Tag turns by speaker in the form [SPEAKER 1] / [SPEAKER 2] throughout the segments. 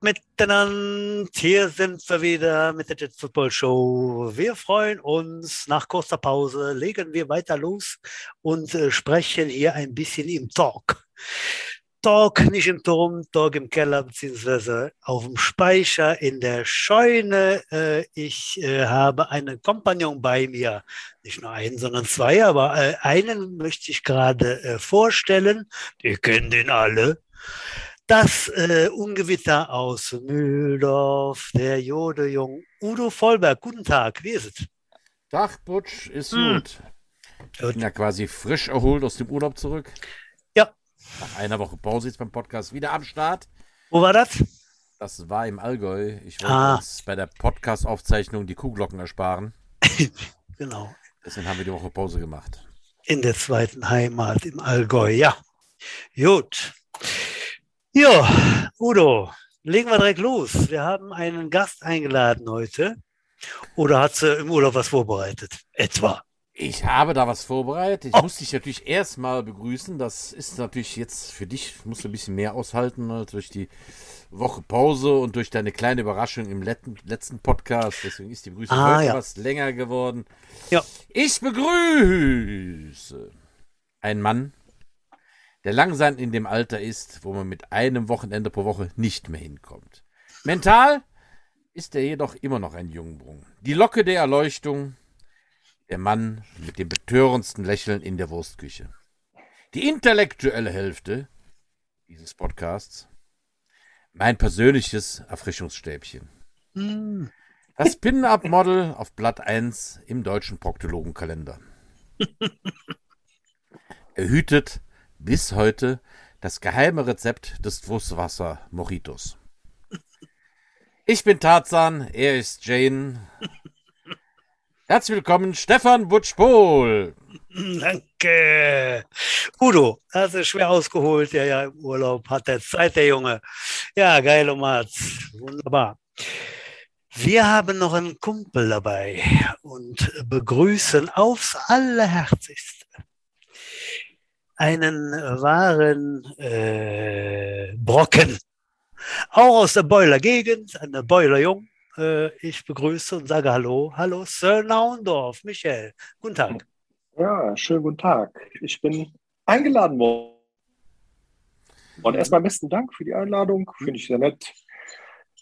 [SPEAKER 1] miteinander. Hier sind wir wieder mit der Jet Football Show. Wir freuen uns. Nach kurzer Pause legen wir weiter los und äh, sprechen hier ein bisschen im Talk. Talk nicht im Turm, Talk im Keller beziehungsweise auf dem Speicher in der Scheune. Äh, ich äh, habe einen Kompagnon bei mir, nicht nur einen, sondern zwei, aber äh, einen möchte ich gerade äh, vorstellen. Ihr kennt den alle. Das äh, Ungewitter aus Mühldorf, der Jodejung Udo Vollberg. Guten Tag, wie ist es?
[SPEAKER 2] Tag, Butsch, ist hm. gut. Ich bin ja quasi frisch erholt aus dem Urlaub zurück.
[SPEAKER 1] Ja.
[SPEAKER 2] Nach einer Woche Pause jetzt beim Podcast wieder am Start.
[SPEAKER 1] Wo war das?
[SPEAKER 2] Das war im Allgäu. Ich wollte ah. uns bei der Podcast-Aufzeichnung die Kuhglocken ersparen.
[SPEAKER 1] genau.
[SPEAKER 2] Deswegen haben wir die Woche Pause gemacht.
[SPEAKER 1] In der zweiten Heimat im Allgäu, ja. Gut. Ja, Udo, legen wir direkt los. Wir haben einen Gast eingeladen heute. Oder hat sie im Urlaub was vorbereitet? Etwa.
[SPEAKER 2] Ich habe da was vorbereitet. Ich oh. muss dich natürlich erstmal begrüßen. Das ist natürlich jetzt für dich, musst du ein bisschen mehr aushalten als durch die Woche Pause und durch deine kleine Überraschung im letzten, letzten Podcast. Deswegen ist die Begrüßung ah, heute ja. was länger geworden.
[SPEAKER 1] Ja.
[SPEAKER 2] Ich begrüße einen Mann, der langsam in dem Alter ist, wo man mit einem Wochenende pro Woche nicht mehr hinkommt. Mental ist er jedoch immer noch ein Jungbrunnen. Die Locke der Erleuchtung, der Mann mit dem betörendsten Lächeln in der Wurstküche. Die intellektuelle Hälfte dieses Podcasts, mein persönliches Erfrischungsstäbchen. Mm. Das Pin-Up-Model auf Blatt 1 im deutschen Proktologenkalender. er hütet bis heute das geheime Rezept des Fußwasser Mojitos. Ich bin Tarzan, er ist Jane. Herzlich willkommen, Stefan Butsch-Pohl.
[SPEAKER 1] Danke. Udo, hast du schwer ausgeholt, der ja im Urlaub hat der Zeit, der Junge. Ja, geil, Omatz. Wunderbar. Wir haben noch einen Kumpel dabei und begrüßen aufs Allerherzigste einen wahren äh, Brocken. Auch aus der Beuler Gegend, eine Beuler Jung. Äh, ich begrüße und sage Hallo. Hallo, Sir Naundorf, Michael. Guten Tag.
[SPEAKER 3] Ja, schönen guten Tag. Ich bin eingeladen worden. Und erstmal besten Dank für die Einladung. Finde ich sehr nett.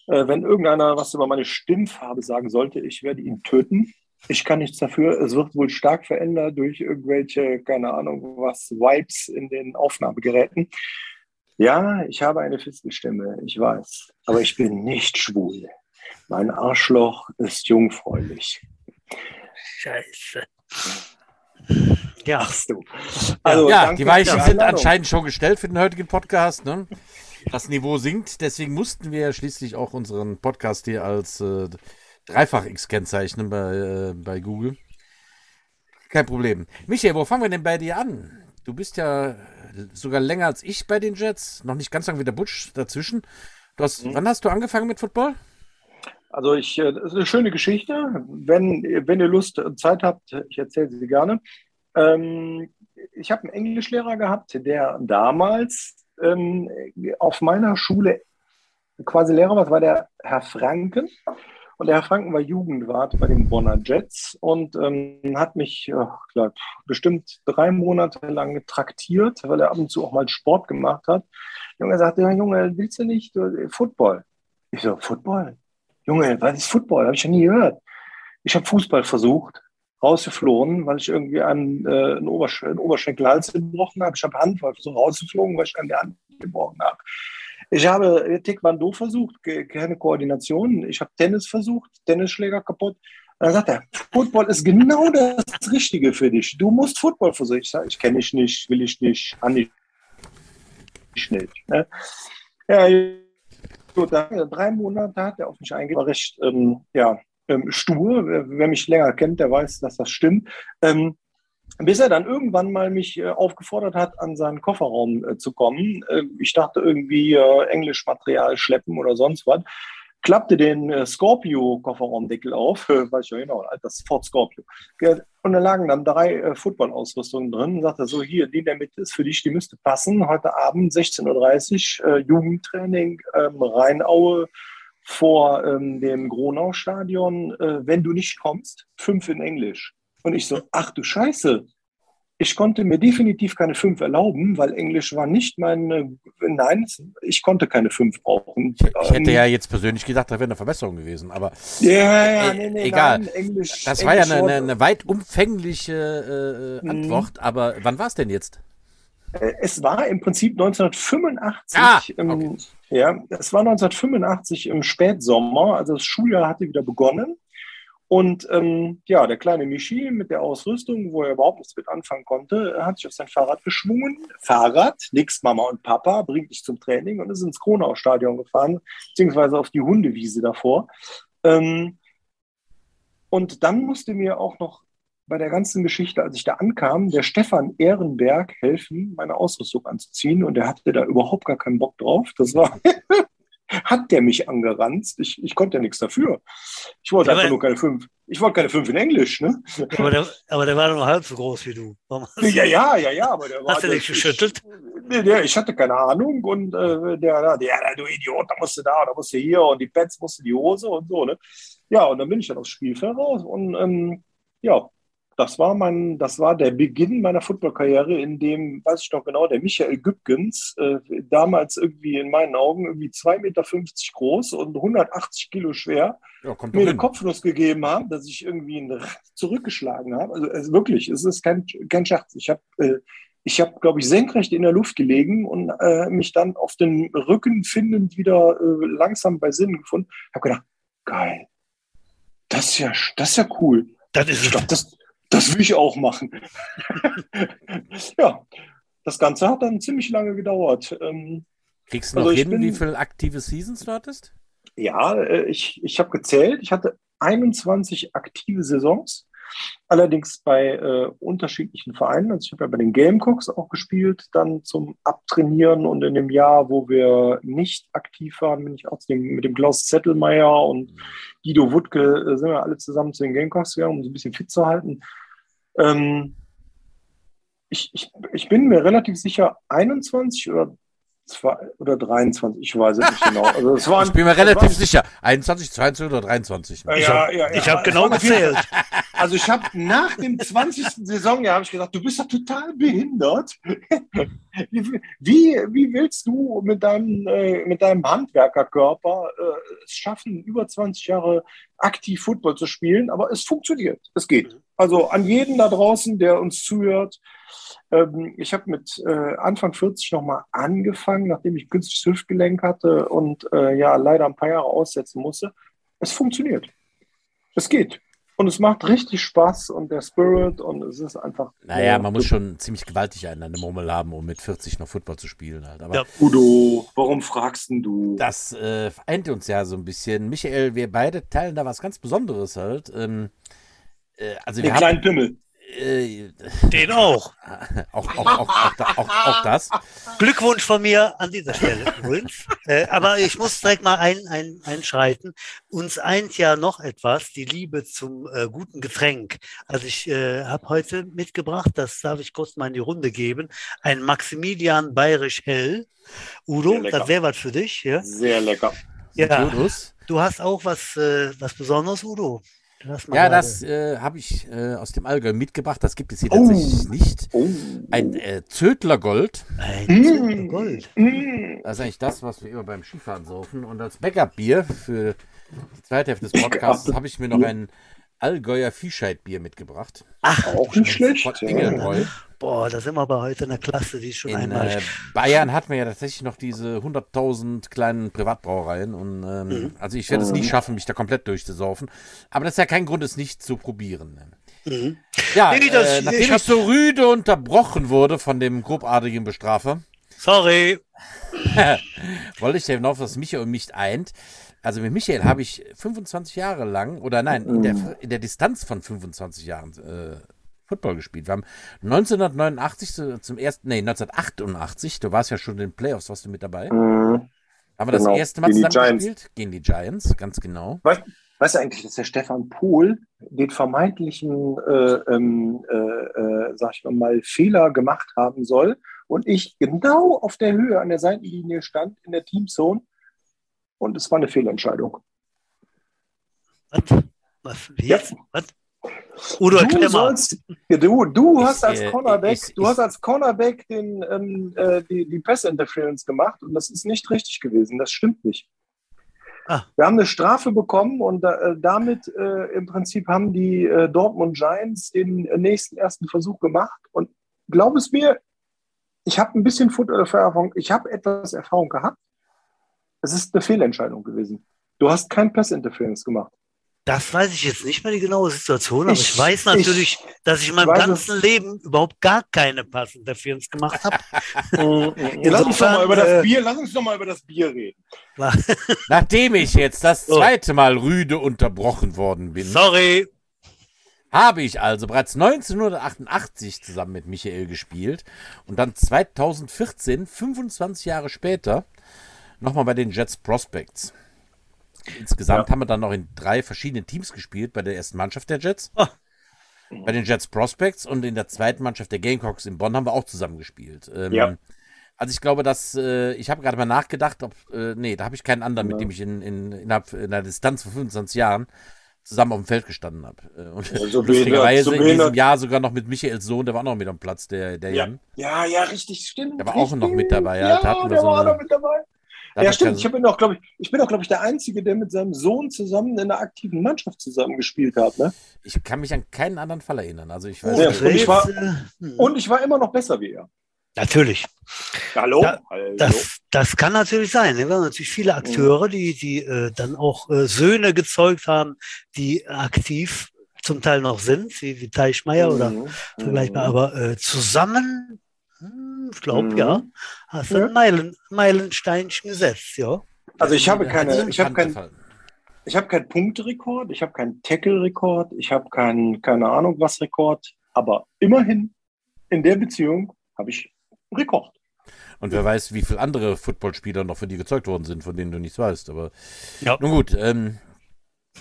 [SPEAKER 3] Äh, wenn irgendeiner was über meine Stimmfarbe sagen sollte, ich werde ihn töten. Ich kann nichts dafür. Es wird wohl stark verändert durch irgendwelche, keine Ahnung was, Vibes in den Aufnahmegeräten. Ja, ich habe eine Fistelstimme, ich weiß. Aber ich bin nicht schwul. Mein Arschloch ist jungfräulich.
[SPEAKER 1] Scheiße.
[SPEAKER 2] Ja. Ach du. Also, ja, die Weichen sind anscheinend schon gestellt für den heutigen Podcast. Ne? Das Niveau sinkt, deswegen mussten wir schließlich auch unseren Podcast hier als äh, Dreifach-X kennzeichnen bei, äh, bei Google. Kein Problem. Michael, wo fangen wir denn bei dir an? Du bist ja sogar länger als ich bei den Jets, noch nicht ganz lang wie der Butch dazwischen. Du hast, mhm. Wann hast du angefangen mit Football?
[SPEAKER 3] Also ich, äh, das ist eine schöne Geschichte. Wenn, wenn ihr Lust und Zeit habt, ich erzähle sie gerne. Ähm, ich habe einen Englischlehrer gehabt, der damals ähm, auf meiner Schule quasi Lehrer war, das war der Herr Franken. Und der Herr Franken war Jugendwart bei den Bonner Jets und ähm, hat mich äh, klar, bestimmt drei Monate lang traktiert, weil er ab und zu auch mal Sport gemacht hat. Junge sagte, Junge, willst du nicht äh, Football? Ich so, Football? Junge, was ist Football? Habe ich ja nie gehört. Ich habe Fußball versucht, rausgeflogen, weil ich irgendwie einen, äh, einen, Obersch einen Oberschenkelhals gebrochen habe. Ich habe Handball so rausgeflogen, weil ich an der Hand gebrochen habe. Ich habe Taekwondo versucht, keine Koordination. Ich habe Tennis versucht, Tennisschläger kaputt. Dann sagt er, Football ist genau das Richtige für dich. Du musst Football versuchen. Ich sage, ich kenne dich nicht, will ich nicht, kann ich nicht. Ne? Ja, gut, dann, drei Monate hat er auf mich eingegangen, war recht ähm, ja, ähm, stur. Wer, wer, mich länger kennt, der weiß, dass das stimmt. Ähm, bis er dann irgendwann mal mich äh, aufgefordert hat, an seinen Kofferraum äh, zu kommen. Äh, ich dachte irgendwie äh, Englischmaterial schleppen oder sonst was. klappte den äh, Scorpio-Kofferraumdeckel auf, weiß ich ja genau, das Ford Scorpio. Und da lagen dann drei äh, Football-Ausrüstungen drin und sagte so, hier, die in der Mitte ist für dich, die müsste passen. Heute Abend 16.30 Uhr, Jugendtraining, ähm, Rheinaue vor ähm, dem Gronau-Stadion. Wenn du nicht kommst, fünf in Englisch. Und ich so, ach du Scheiße, ich konnte mir definitiv keine fünf erlauben, weil Englisch war nicht mein, nein, ich konnte keine fünf brauchen.
[SPEAKER 2] Ich, ich hätte ja jetzt persönlich gedacht, da wäre eine Verbesserung gewesen, aber
[SPEAKER 3] ja, ja,
[SPEAKER 2] äh, nee, nee, egal. Nein, Englisch, das Englisch war ja eine, eine, weit umfängliche äh, mhm. Antwort, aber wann war es denn jetzt?
[SPEAKER 3] Äh, es war im Prinzip 1985. Ah, okay. im, ja, es war 1985 im Spätsommer, also das Schuljahr hatte wieder begonnen. Und ähm, ja, der kleine Michi mit der Ausrüstung, wo er überhaupt nichts mit anfangen konnte, hat sich auf sein Fahrrad geschwungen. Fahrrad, nix Mama und Papa, bringt dich zum Training und ist ins Kronau-Stadion gefahren, beziehungsweise auf die Hundewiese davor. Ähm, und dann musste mir auch noch bei der ganzen Geschichte, als ich da ankam, der Stefan Ehrenberg helfen, meine Ausrüstung anzuziehen. Und der hatte da überhaupt gar keinen Bock drauf. Das war hat der mich angeranzt. Ich, ich konnte ja nichts dafür. Ich wollte ja, einfach nur keine fünf. Ich wollte keine fünf in Englisch, ne?
[SPEAKER 1] Aber der, aber der war nur halb so groß wie du.
[SPEAKER 3] Ja, ja, ja, ja, aber der
[SPEAKER 1] war. Hast du dich geschüttelt?
[SPEAKER 3] Nee, der, ich hatte keine Ahnung und äh, der, der, der, du Idiot, da musst du da, da musst du hier und die Pets musst du die Hose und so, ne? Ja, und dann bin ich dann aufs Spielfeld raus und ähm, ja, das war mein, das war der Beginn meiner Footballkarriere, in dem, weiß ich noch genau, der Michael Gübgens, äh, damals irgendwie in meinen Augen irgendwie 2,50 Meter groß und 180 Kilo schwer, ja, mir eine Kopfnuss gegeben haben, dass ich irgendwie einen zurückgeschlagen habe. Also, also wirklich, es ist kein, kein Scherz. Ich habe äh, ich habe, glaube ich, senkrecht in der Luft gelegen und äh, mich dann auf den Rücken findend wieder äh, langsam bei Sinnen gefunden. Habe gedacht, geil, das ist ja, das ist ja cool. Das ist ich glaube, das, das will ich auch machen. ja, das Ganze hat dann ziemlich lange gedauert. Ähm,
[SPEAKER 2] Kriegst du noch also hin, bin, wie viele aktive Seasons du hattest?
[SPEAKER 3] Ja, äh, ich, ich habe gezählt. Ich hatte 21 aktive Saisons. Allerdings bei äh, unterschiedlichen Vereinen. Also ich habe ja bei den Gamecocks auch gespielt, dann zum Abtrainieren und in dem Jahr, wo wir nicht aktiv waren, bin ich auch dem, mit dem Klaus Zettelmeier und Guido Wuttke äh, sind wir alle zusammen zu den Gamecocks gegangen, um so ein bisschen fit zu halten. Ähm, ich, ich, ich bin mir relativ sicher, 21 oder zwei, oder 23, ich weiß es nicht genau. Also es waren,
[SPEAKER 2] ich bin mir relativ waren, sicher, 21, 22 oder 23.
[SPEAKER 1] Ja, ich habe ja, ja, hab genau gezählt.
[SPEAKER 3] Also ich habe nach dem 20. Saisonjahr habe ich gesagt, du bist ja total behindert. wie, wie willst du mit deinem, äh, mit deinem Handwerkerkörper äh, es schaffen, über 20 Jahre aktiv Football zu spielen? Aber es funktioniert, es geht. Also an jeden da draußen, der uns zuhört, ähm, ich habe mit äh, Anfang 40 nochmal angefangen, nachdem ich künstliches Hüftgelenk hatte und äh, ja leider ein paar Jahre aussetzen musste. Es funktioniert. Es geht. Und es macht richtig Spaß und der Spirit und es ist einfach.
[SPEAKER 2] Naja, man muss schon ziemlich gewaltig einen an der Murmel haben, um mit 40 noch Football zu spielen. Halt. Aber
[SPEAKER 3] ja, Udo, warum fragst du?
[SPEAKER 2] Das äh, vereint uns ja so ein bisschen. Michael, wir beide teilen da was ganz Besonderes halt. Ähm,
[SPEAKER 3] äh, also Den kleinen Pimmel.
[SPEAKER 1] Äh, Den auch.
[SPEAKER 2] auch, auch, auch, auch, auch, das.
[SPEAKER 1] Glückwunsch von mir an dieser Stelle übrigens. Äh, aber ich muss direkt mal ein, ein, einschreiten. Uns eint ja noch etwas, die Liebe zum äh, guten Getränk. Also ich äh, habe heute mitgebracht, das darf ich kurz mal in die Runde geben, ein Maximilian Bayerisch Hell. Udo, das wäre was für dich. Ja?
[SPEAKER 3] Sehr lecker.
[SPEAKER 1] Ja, du hast auch was, äh, was Besonderes, Udo.
[SPEAKER 2] Das ja, das äh, habe ich äh, aus dem Allgäu mitgebracht. Das gibt es hier oh. tatsächlich nicht. Oh. Ein äh, Zödlergold. Ein mm. Zödlergold. Mm. Das ist eigentlich das, was wir immer beim Skifahren saufen. Und als Backup-Bier für die zweite Hälfte des Podcasts habe ich mir noch ein Allgäuer Viehscheidbier mitgebracht.
[SPEAKER 3] Ach, auch nicht schlecht. Von
[SPEAKER 1] Engelbräu. Boah, da sind wir aber heute in der Klasse, die ist schon
[SPEAKER 2] in,
[SPEAKER 1] einmal.
[SPEAKER 2] Äh, Bayern hat man ja tatsächlich noch diese 100.000 kleinen Privatbrauereien. Und ähm, mhm. also ich werde es nie mhm. schaffen, mich da komplett durchzusaufen. Aber das ist ja kein Grund, es nicht zu probieren. Mhm. Ja, nee, das, äh, nachdem ich, ich so rüde unterbrochen wurde von dem grobartigen Bestrafer.
[SPEAKER 1] Sorry.
[SPEAKER 2] wollte ich ja hinauf, dass Michael mich eint. Also mit Michael habe ich 25 Jahre lang, oder nein, in der, mhm. in der Distanz von 25 Jahren äh, Football gespielt. Wir haben 1989 zum ersten, nee, 1988, du warst ja schon in den Playoffs, warst du mit dabei. Mhm. Haben wir das
[SPEAKER 3] Genau,
[SPEAKER 2] erste Mal
[SPEAKER 3] gegen die
[SPEAKER 2] zusammen gespielt? Gegen die Giants, ganz genau.
[SPEAKER 3] Weißt, weißt du eigentlich, dass der Stefan Pohl den vermeintlichen, äh, ähm, äh, äh, sag ich mal, Fehler gemacht haben soll und ich genau auf der Höhe an der Seitenlinie stand in der Teamzone und es war eine Fehlentscheidung.
[SPEAKER 1] Was? Was? Jetzt? Was? Udo,
[SPEAKER 3] Du, sollst, du, du hast als
[SPEAKER 2] äh,
[SPEAKER 3] Cornerback, du hast als Cornerback den, ähm, äh, die, die Pass Interference gemacht und das ist nicht richtig gewesen. Das stimmt nicht.
[SPEAKER 1] Ah.
[SPEAKER 3] Wir haben eine Strafe bekommen und äh, damit äh, im Prinzip haben die äh, Dortmund Giants den nächsten ersten Versuch gemacht und glaub es mir, ich habe ein bisschen Football-Erfahrung, ich habe etwas Erfahrung gehabt. Es ist eine Fehlentscheidung gewesen. Du hast kein Pass Interference gemacht.
[SPEAKER 1] Das weiß ich jetzt nicht mehr die genaue Situation, aber ich,
[SPEAKER 3] Ich-
[SPEAKER 1] weiß natürlich, dass ich in meinem ganzen Leben überhaupt gar keine Passinterference gemacht habe.
[SPEAKER 3] lass, uns doch mal über das
[SPEAKER 1] äh,
[SPEAKER 3] Bier, lass uns doch mal über das Bier reden.
[SPEAKER 2] Nachdem ich jetzt das zweite Mal rüde unterbrochen worden bin,
[SPEAKER 1] Sorry.
[SPEAKER 2] habe ich also bereits 1988 zusammen mit Michael gespielt und dann 2014, 25 Jahre später, nochmal bei den Jets Prospects. Insgesamt
[SPEAKER 3] Ja.
[SPEAKER 2] haben wir dann noch in drei verschiedenen Teams gespielt, bei der ersten Mannschaft der Jets,
[SPEAKER 1] Ah.
[SPEAKER 2] bei den Jets Prospects und in der zweiten Mannschaft der Gamecocks in Bonn haben wir auch zusammen gespielt. Ähm,
[SPEAKER 3] Ja.
[SPEAKER 2] Also ich glaube, dass äh, ich habe gerade mal nachgedacht, ob äh, nee, da habe ich keinen anderen,
[SPEAKER 3] Ja.
[SPEAKER 2] mit dem ich in, in, innerhalb einer Distanz von 25 Jahren zusammen auf dem Feld gestanden habe. Äh, Und
[SPEAKER 3] Ja, so
[SPEAKER 2] lustigerweise
[SPEAKER 3] so
[SPEAKER 2] in diesem. Jahr sogar noch mit Michaels Sohn, der war auch noch mit am Platz, der, der
[SPEAKER 3] Ja.
[SPEAKER 2] Jan.
[SPEAKER 3] Ja, ja, richtig, stimmt.
[SPEAKER 2] Der war auch
[SPEAKER 3] richtig.
[SPEAKER 2] noch mit dabei, ja.
[SPEAKER 3] Ja,
[SPEAKER 2] Da hatten wir
[SPEAKER 3] der
[SPEAKER 2] so
[SPEAKER 3] war auch
[SPEAKER 2] eine- Da
[SPEAKER 3] Ja, stimmt. Ich bin auch, glaube ich, ich bin auch, glaube ich, der Einzige, der mit seinem Sohn zusammen in einer aktiven Mannschaft zusammen gespielt hat. Ne?
[SPEAKER 2] Ich kann mich an keinen anderen Fall erinnern. Also ich weiß
[SPEAKER 3] Ja,
[SPEAKER 2] nicht.
[SPEAKER 3] und ich war-
[SPEAKER 1] hm.
[SPEAKER 3] Und ich war immer noch besser wie er.
[SPEAKER 1] Natürlich.
[SPEAKER 3] Hallo? Hallo?
[SPEAKER 1] Das, das kann natürlich sein. ne? Wir haben natürlich viele Akteure, die, die äh, dann auch äh, Söhne gezeugt haben, die aktiv zum Teil noch sind, wie, wie Teichmeier oder
[SPEAKER 3] Mhm.
[SPEAKER 1] vergleichbar,
[SPEAKER 3] Mhm.
[SPEAKER 1] aber äh, zusammen, ich glaube,
[SPEAKER 3] Mhm.
[SPEAKER 1] ja, hast du
[SPEAKER 3] Ja.
[SPEAKER 1] ein Meilen, Meilensteinchen gesetzt, ja.
[SPEAKER 3] Also ich habe keine, ich habe
[SPEAKER 2] bekannt
[SPEAKER 3] kein,
[SPEAKER 2] gefallen.
[SPEAKER 3] ich habe keinen Punkterekord, ich habe keinen Tackle-Rekord, ich habe keinen, keine Ahnung was Rekord, aber immerhin in der Beziehung habe ich einen Rekord.
[SPEAKER 2] Und wer weiß, wie viele andere Footballspieler noch für die gezeugt worden sind, von denen du nichts weißt. Aber
[SPEAKER 1] Ja.
[SPEAKER 2] nun gut, ähm,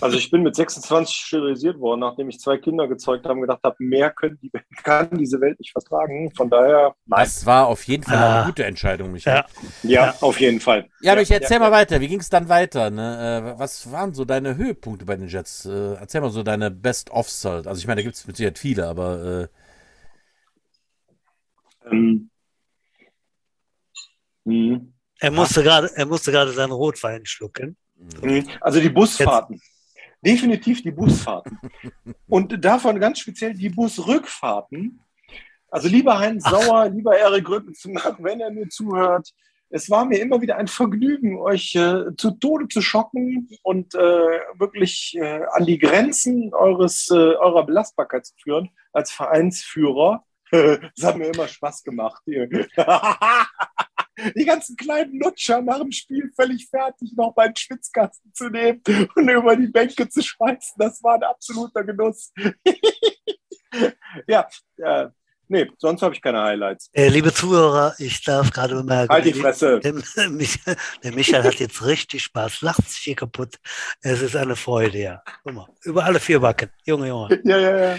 [SPEAKER 3] Also ich bin mit 26 sterilisiert worden, nachdem ich zwei Kinder gezeugt habe und gedacht habe, mehr können die, kann diese Welt nicht vertragen. Von daher, nein.
[SPEAKER 2] das war auf jeden Fall
[SPEAKER 1] Ah.
[SPEAKER 2] eine gute Entscheidung, Michael.
[SPEAKER 1] Ja.
[SPEAKER 3] Ja,
[SPEAKER 1] Ja.
[SPEAKER 3] auf jeden Fall.
[SPEAKER 2] Ja, aber ich erzähl
[SPEAKER 3] ja,
[SPEAKER 2] mal weiter. Wie ging es dann weiter? Ne? Äh, was waren so deine Höhepunkte bei den Jets? Äh, erzähl mal so deine Best-Offs halt. Also ich meine, da gibt es mit Sicherheit viele, aber äh,
[SPEAKER 3] Ähm, hm.
[SPEAKER 1] Er musste gerade, er musste gerade seinen Rotwein schlucken.
[SPEAKER 3] Hm, Also die Busfahrten. Definitiv die Busfahrten. Und davon ganz speziell die Busrückfahrten. Also lieber Heinz Sauer, lieber Erik Rüttenzimmer, wenn er mir zuhört, es war mir immer wieder ein Vergnügen, euch äh, zu Tode zu schocken und äh, wirklich äh, an die Grenzen eures, äh, eurer Belastbarkeit zu führen als Vereinsführer. Das hat mir immer Spaß gemacht. Die ganzen kleinen Lutscher nach dem Spiel völlig fertig, noch meinen Schwitzkasten zu nehmen und über die Bänke zu schmeißen. Das war ein absoluter Genuss. ja, äh, nee, sonst habe ich keine Highlights.
[SPEAKER 1] Äh, liebe Zuhörer, ich darf gerade bemerken,
[SPEAKER 3] Halt die Fresse.
[SPEAKER 1] Der, Michael, der Michael hat jetzt richtig Spaß, lacht sich hier kaputt. Es ist eine Freude, ja. Guck mal, über alle vier Backen. Junge, Junge.
[SPEAKER 3] Ja, ja, ja.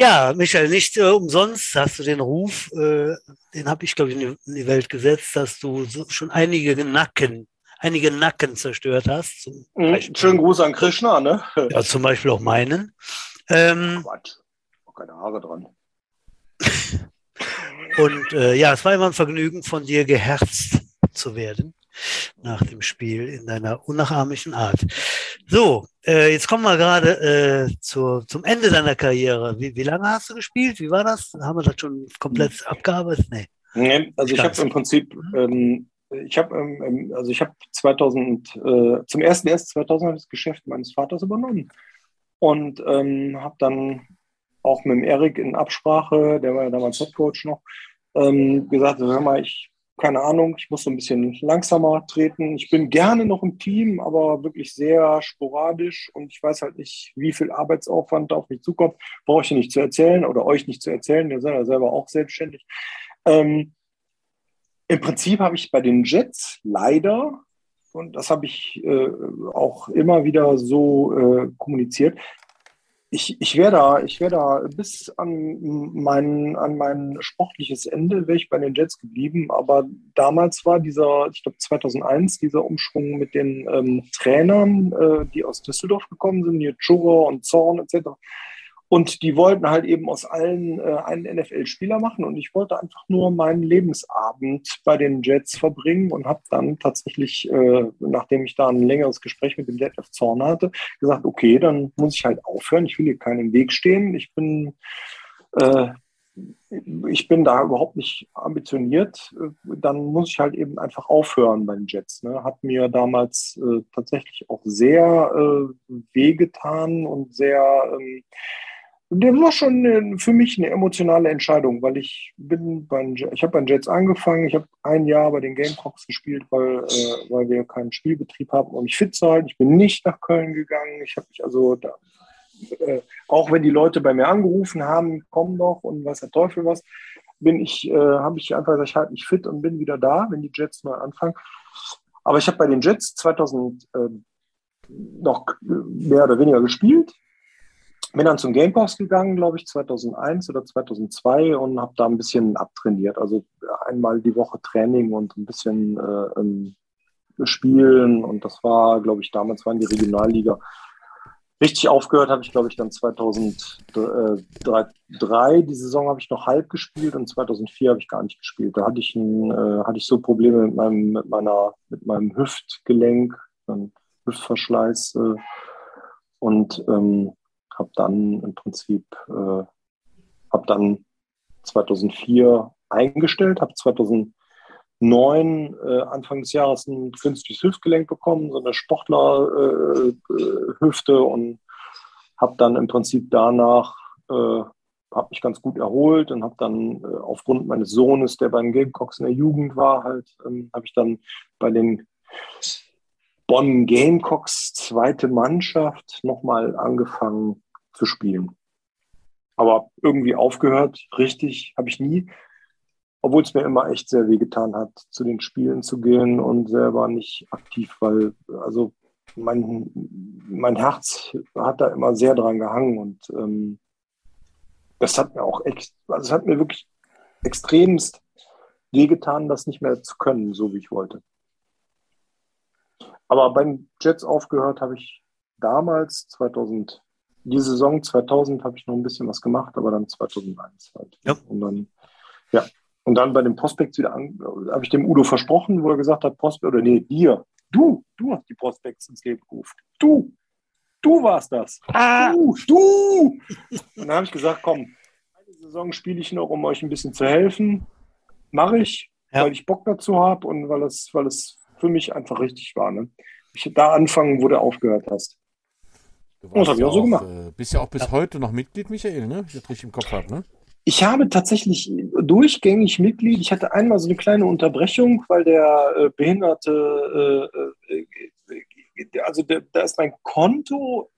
[SPEAKER 1] Ja, Michael, nicht äh, umsonst hast du den Ruf, äh, den habe ich, glaube ich, in die, in die Welt gesetzt, dass du so, schon einige Nacken, einige Nacken zerstört hast.
[SPEAKER 3] Mhm. Schönen Gruß an Krishna, ne?
[SPEAKER 1] ja, zum Beispiel auch meinen. Ähm,
[SPEAKER 3] Quatsch. Auch keine Haare dran.
[SPEAKER 1] Und äh, ja, es war immer ein Vergnügen, von dir geherzt zu werden nach dem Spiel in deiner unnachahmlichen Art. So, äh, jetzt kommen wir gerade äh, zur, zum Ende deiner Karriere. Wie, wie lange hast du gespielt? Wie war das? Haben wir das schon komplett abgearbeitet? Nee.
[SPEAKER 3] Nee, also ich habe im Prinzip, ähm, ich habe, ähm, ähm, also ich habe 2000, äh, zum ersten erst 2000 das Geschäft meines Vaters übernommen und ähm, habe dann auch mit dem Erik in Absprache, der war ja damals Headcoach noch, ähm, gesagt, hör mal, ich keine Ahnung, ich muss so ein bisschen langsamer treten. Ich bin gerne noch im Team, aber wirklich sehr sporadisch und ich weiß halt nicht, wie viel Arbeitsaufwand auf mich zukommt. Brauche ich nicht zu erzählen oder euch nicht zu erzählen. Ihr seid ja selber auch selbstständig. Ähm, Im Prinzip habe ich bei den Jets leider und das habe ich äh, auch immer wieder so äh, kommuniziert, ich, ich wäre da, ich wäre da bis an mein, an mein sportliches Ende wäre ich bei den Jets geblieben. Aber damals war dieser, ich glaube 2001, dieser Umschwung mit den ähm, Trainern, äh, die aus Düsseldorf gekommen sind, hier Chura und Zorn etc. Und die wollten halt eben aus allen äh, einen NFL-Spieler machen. Und ich wollte einfach nur meinen Lebensabend bei den Jets verbringen und habe dann tatsächlich, äh, nachdem ich da ein längeres Gespräch mit dem Detlef Zorn hatte, gesagt, okay, dann muss ich halt aufhören. Ich will hier keinen Weg stehen. Ich bin, äh, ich bin da überhaupt nicht ambitioniert. Dann muss ich halt eben einfach aufhören bei den Jets. Ne? Hat mir damals äh, tatsächlich auch sehr äh, wehgetan und sehr ähm, der war schon für mich eine emotionale Entscheidung, weil ich bin bei ich habe bei den Jets angefangen, ich habe ein Jahr bei den Gamecocks gespielt, weil, äh, weil wir keinen Spielbetrieb haben, um mich fit halten. Ich bin nicht nach Köln gegangen. Ich habe mich also da, äh, auch wenn die Leute bei mir angerufen haben, komm doch und weiß der Teufel was, bin ich, äh, habe ich einfach gesagt, ich halte mich fit und bin wieder da, wenn die Jets neu anfangen. Aber ich habe bei den Jets 2000 äh, noch mehr oder weniger gespielt bin dann zum Gamepass gegangen, glaube ich, 2001 oder 2002 und habe da ein bisschen abtrainiert. Also einmal die Woche Training und ein bisschen äh, Spielen. Und das war, glaube ich, damals war in die Regionalliga. Richtig aufgehört habe ich, glaube ich, dann 2003. Die Saison habe ich noch halb gespielt und 2004 habe ich gar nicht gespielt. Da hatte ich, ein, äh, hatte ich so Probleme mit meinem, mit meiner, mit meinem Hüftgelenk, Hüftverschleiß. Äh, und ähm, habe dann im Prinzip, äh, habe dann 2004 eingestellt, habe 2009 äh, Anfang des Jahres ein künstliches Hüftgelenk bekommen, so eine Sportlerhüfte äh, äh und habe dann im Prinzip danach äh, habe mich ganz gut erholt und habe dann äh, aufgrund meines Sohnes, der bei den Gamecocks in der Jugend war, halt, ähm, habe ich dann bei den Bonn Gamecocks zweite Mannschaft nochmal angefangen zu spielen. Aber irgendwie aufgehört, richtig, habe ich nie. Obwohl es mir immer echt sehr weh getan hat, zu den Spielen zu gehen und selber nicht aktiv, weil also mein, mein Herz hat da immer sehr dran gehangen und ähm, das hat mir auch echt, also es hat mir wirklich extremst wehgetan, das nicht mehr zu können, so wie ich wollte. Aber beim Jets aufgehört habe ich damals, 2000, die Saison 2000 habe ich noch ein bisschen was gemacht, aber dann 2001 halt. Ja. Und dann, ja. Und dann bei dem Prospects wieder an, habe ich dem Udo versprochen, wo er gesagt hat, Prospect, oder nee, dir, du, du hast die Prospects ins Leben gerufen. Du, du warst das. Ah. Du, du. Und dann habe ich gesagt, komm, eine Saison spiele ich noch, um euch ein bisschen zu helfen. Mache ich, ja. weil ich Bock dazu habe und weil es, weil es für mich einfach richtig war. Ne? Ich da anfangen, wo du aufgehört hast.
[SPEAKER 2] Du das habe ich auch so gemacht. Äh, bist ja auch bis ja. heute noch Mitglied, Michael, ne? Ich das richtig im Kopf habe, ne?
[SPEAKER 3] Ich habe tatsächlich durchgängig Mitglied. Ich hatte einmal so eine kleine Unterbrechung, weil der äh, Behinderte, äh, äh, also der, da ist mein Konto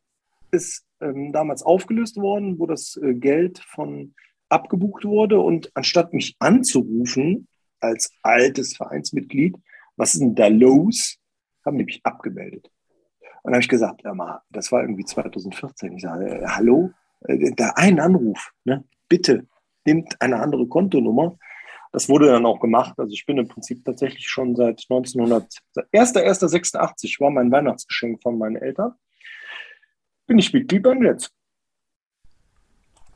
[SPEAKER 3] ist ähm, damals aufgelöst worden, wo das äh, Geld von abgebucht wurde und anstatt mich anzurufen als altes Vereinsmitglied, was ist denn da los, haben die mich abgemeldet. Und dann habe ich gesagt, mal, das war irgendwie 2014. Ich sage, äh, hallo, äh, da ein Anruf, ne? bitte, nimmt eine andere Kontonummer. Das wurde dann auch gemacht. Also ich bin im Prinzip tatsächlich schon seit 1900, 1.1.86 war mein Weihnachtsgeschenk von meinen Eltern. Bin ich Mitglied beim Netz.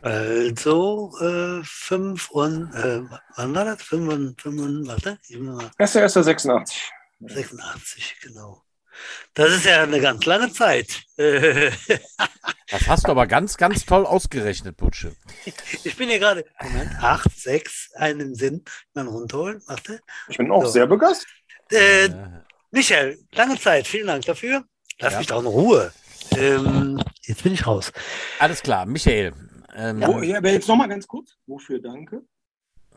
[SPEAKER 1] Also äh, 5 und, äh, wann war das? 5 und, 5 und, warte.
[SPEAKER 3] 1.1.86.
[SPEAKER 1] 86, genau. Das ist ja eine ganz lange Zeit.
[SPEAKER 2] das hast du aber ganz, ganz toll ausgerechnet, Butsche.
[SPEAKER 1] Ich bin hier gerade, Moment, 8, 6, einen Sinn, dann runterholen. Warte.
[SPEAKER 3] Ich bin auch so. sehr begeistert.
[SPEAKER 1] Äh, Michael, lange Zeit, vielen Dank dafür. Lass ja. mich doch in Ruhe. Ähm, jetzt bin ich raus.
[SPEAKER 2] Alles klar, Michael.
[SPEAKER 3] Ähm, ja, ja, aber jetzt nochmal ganz kurz. Wofür danke?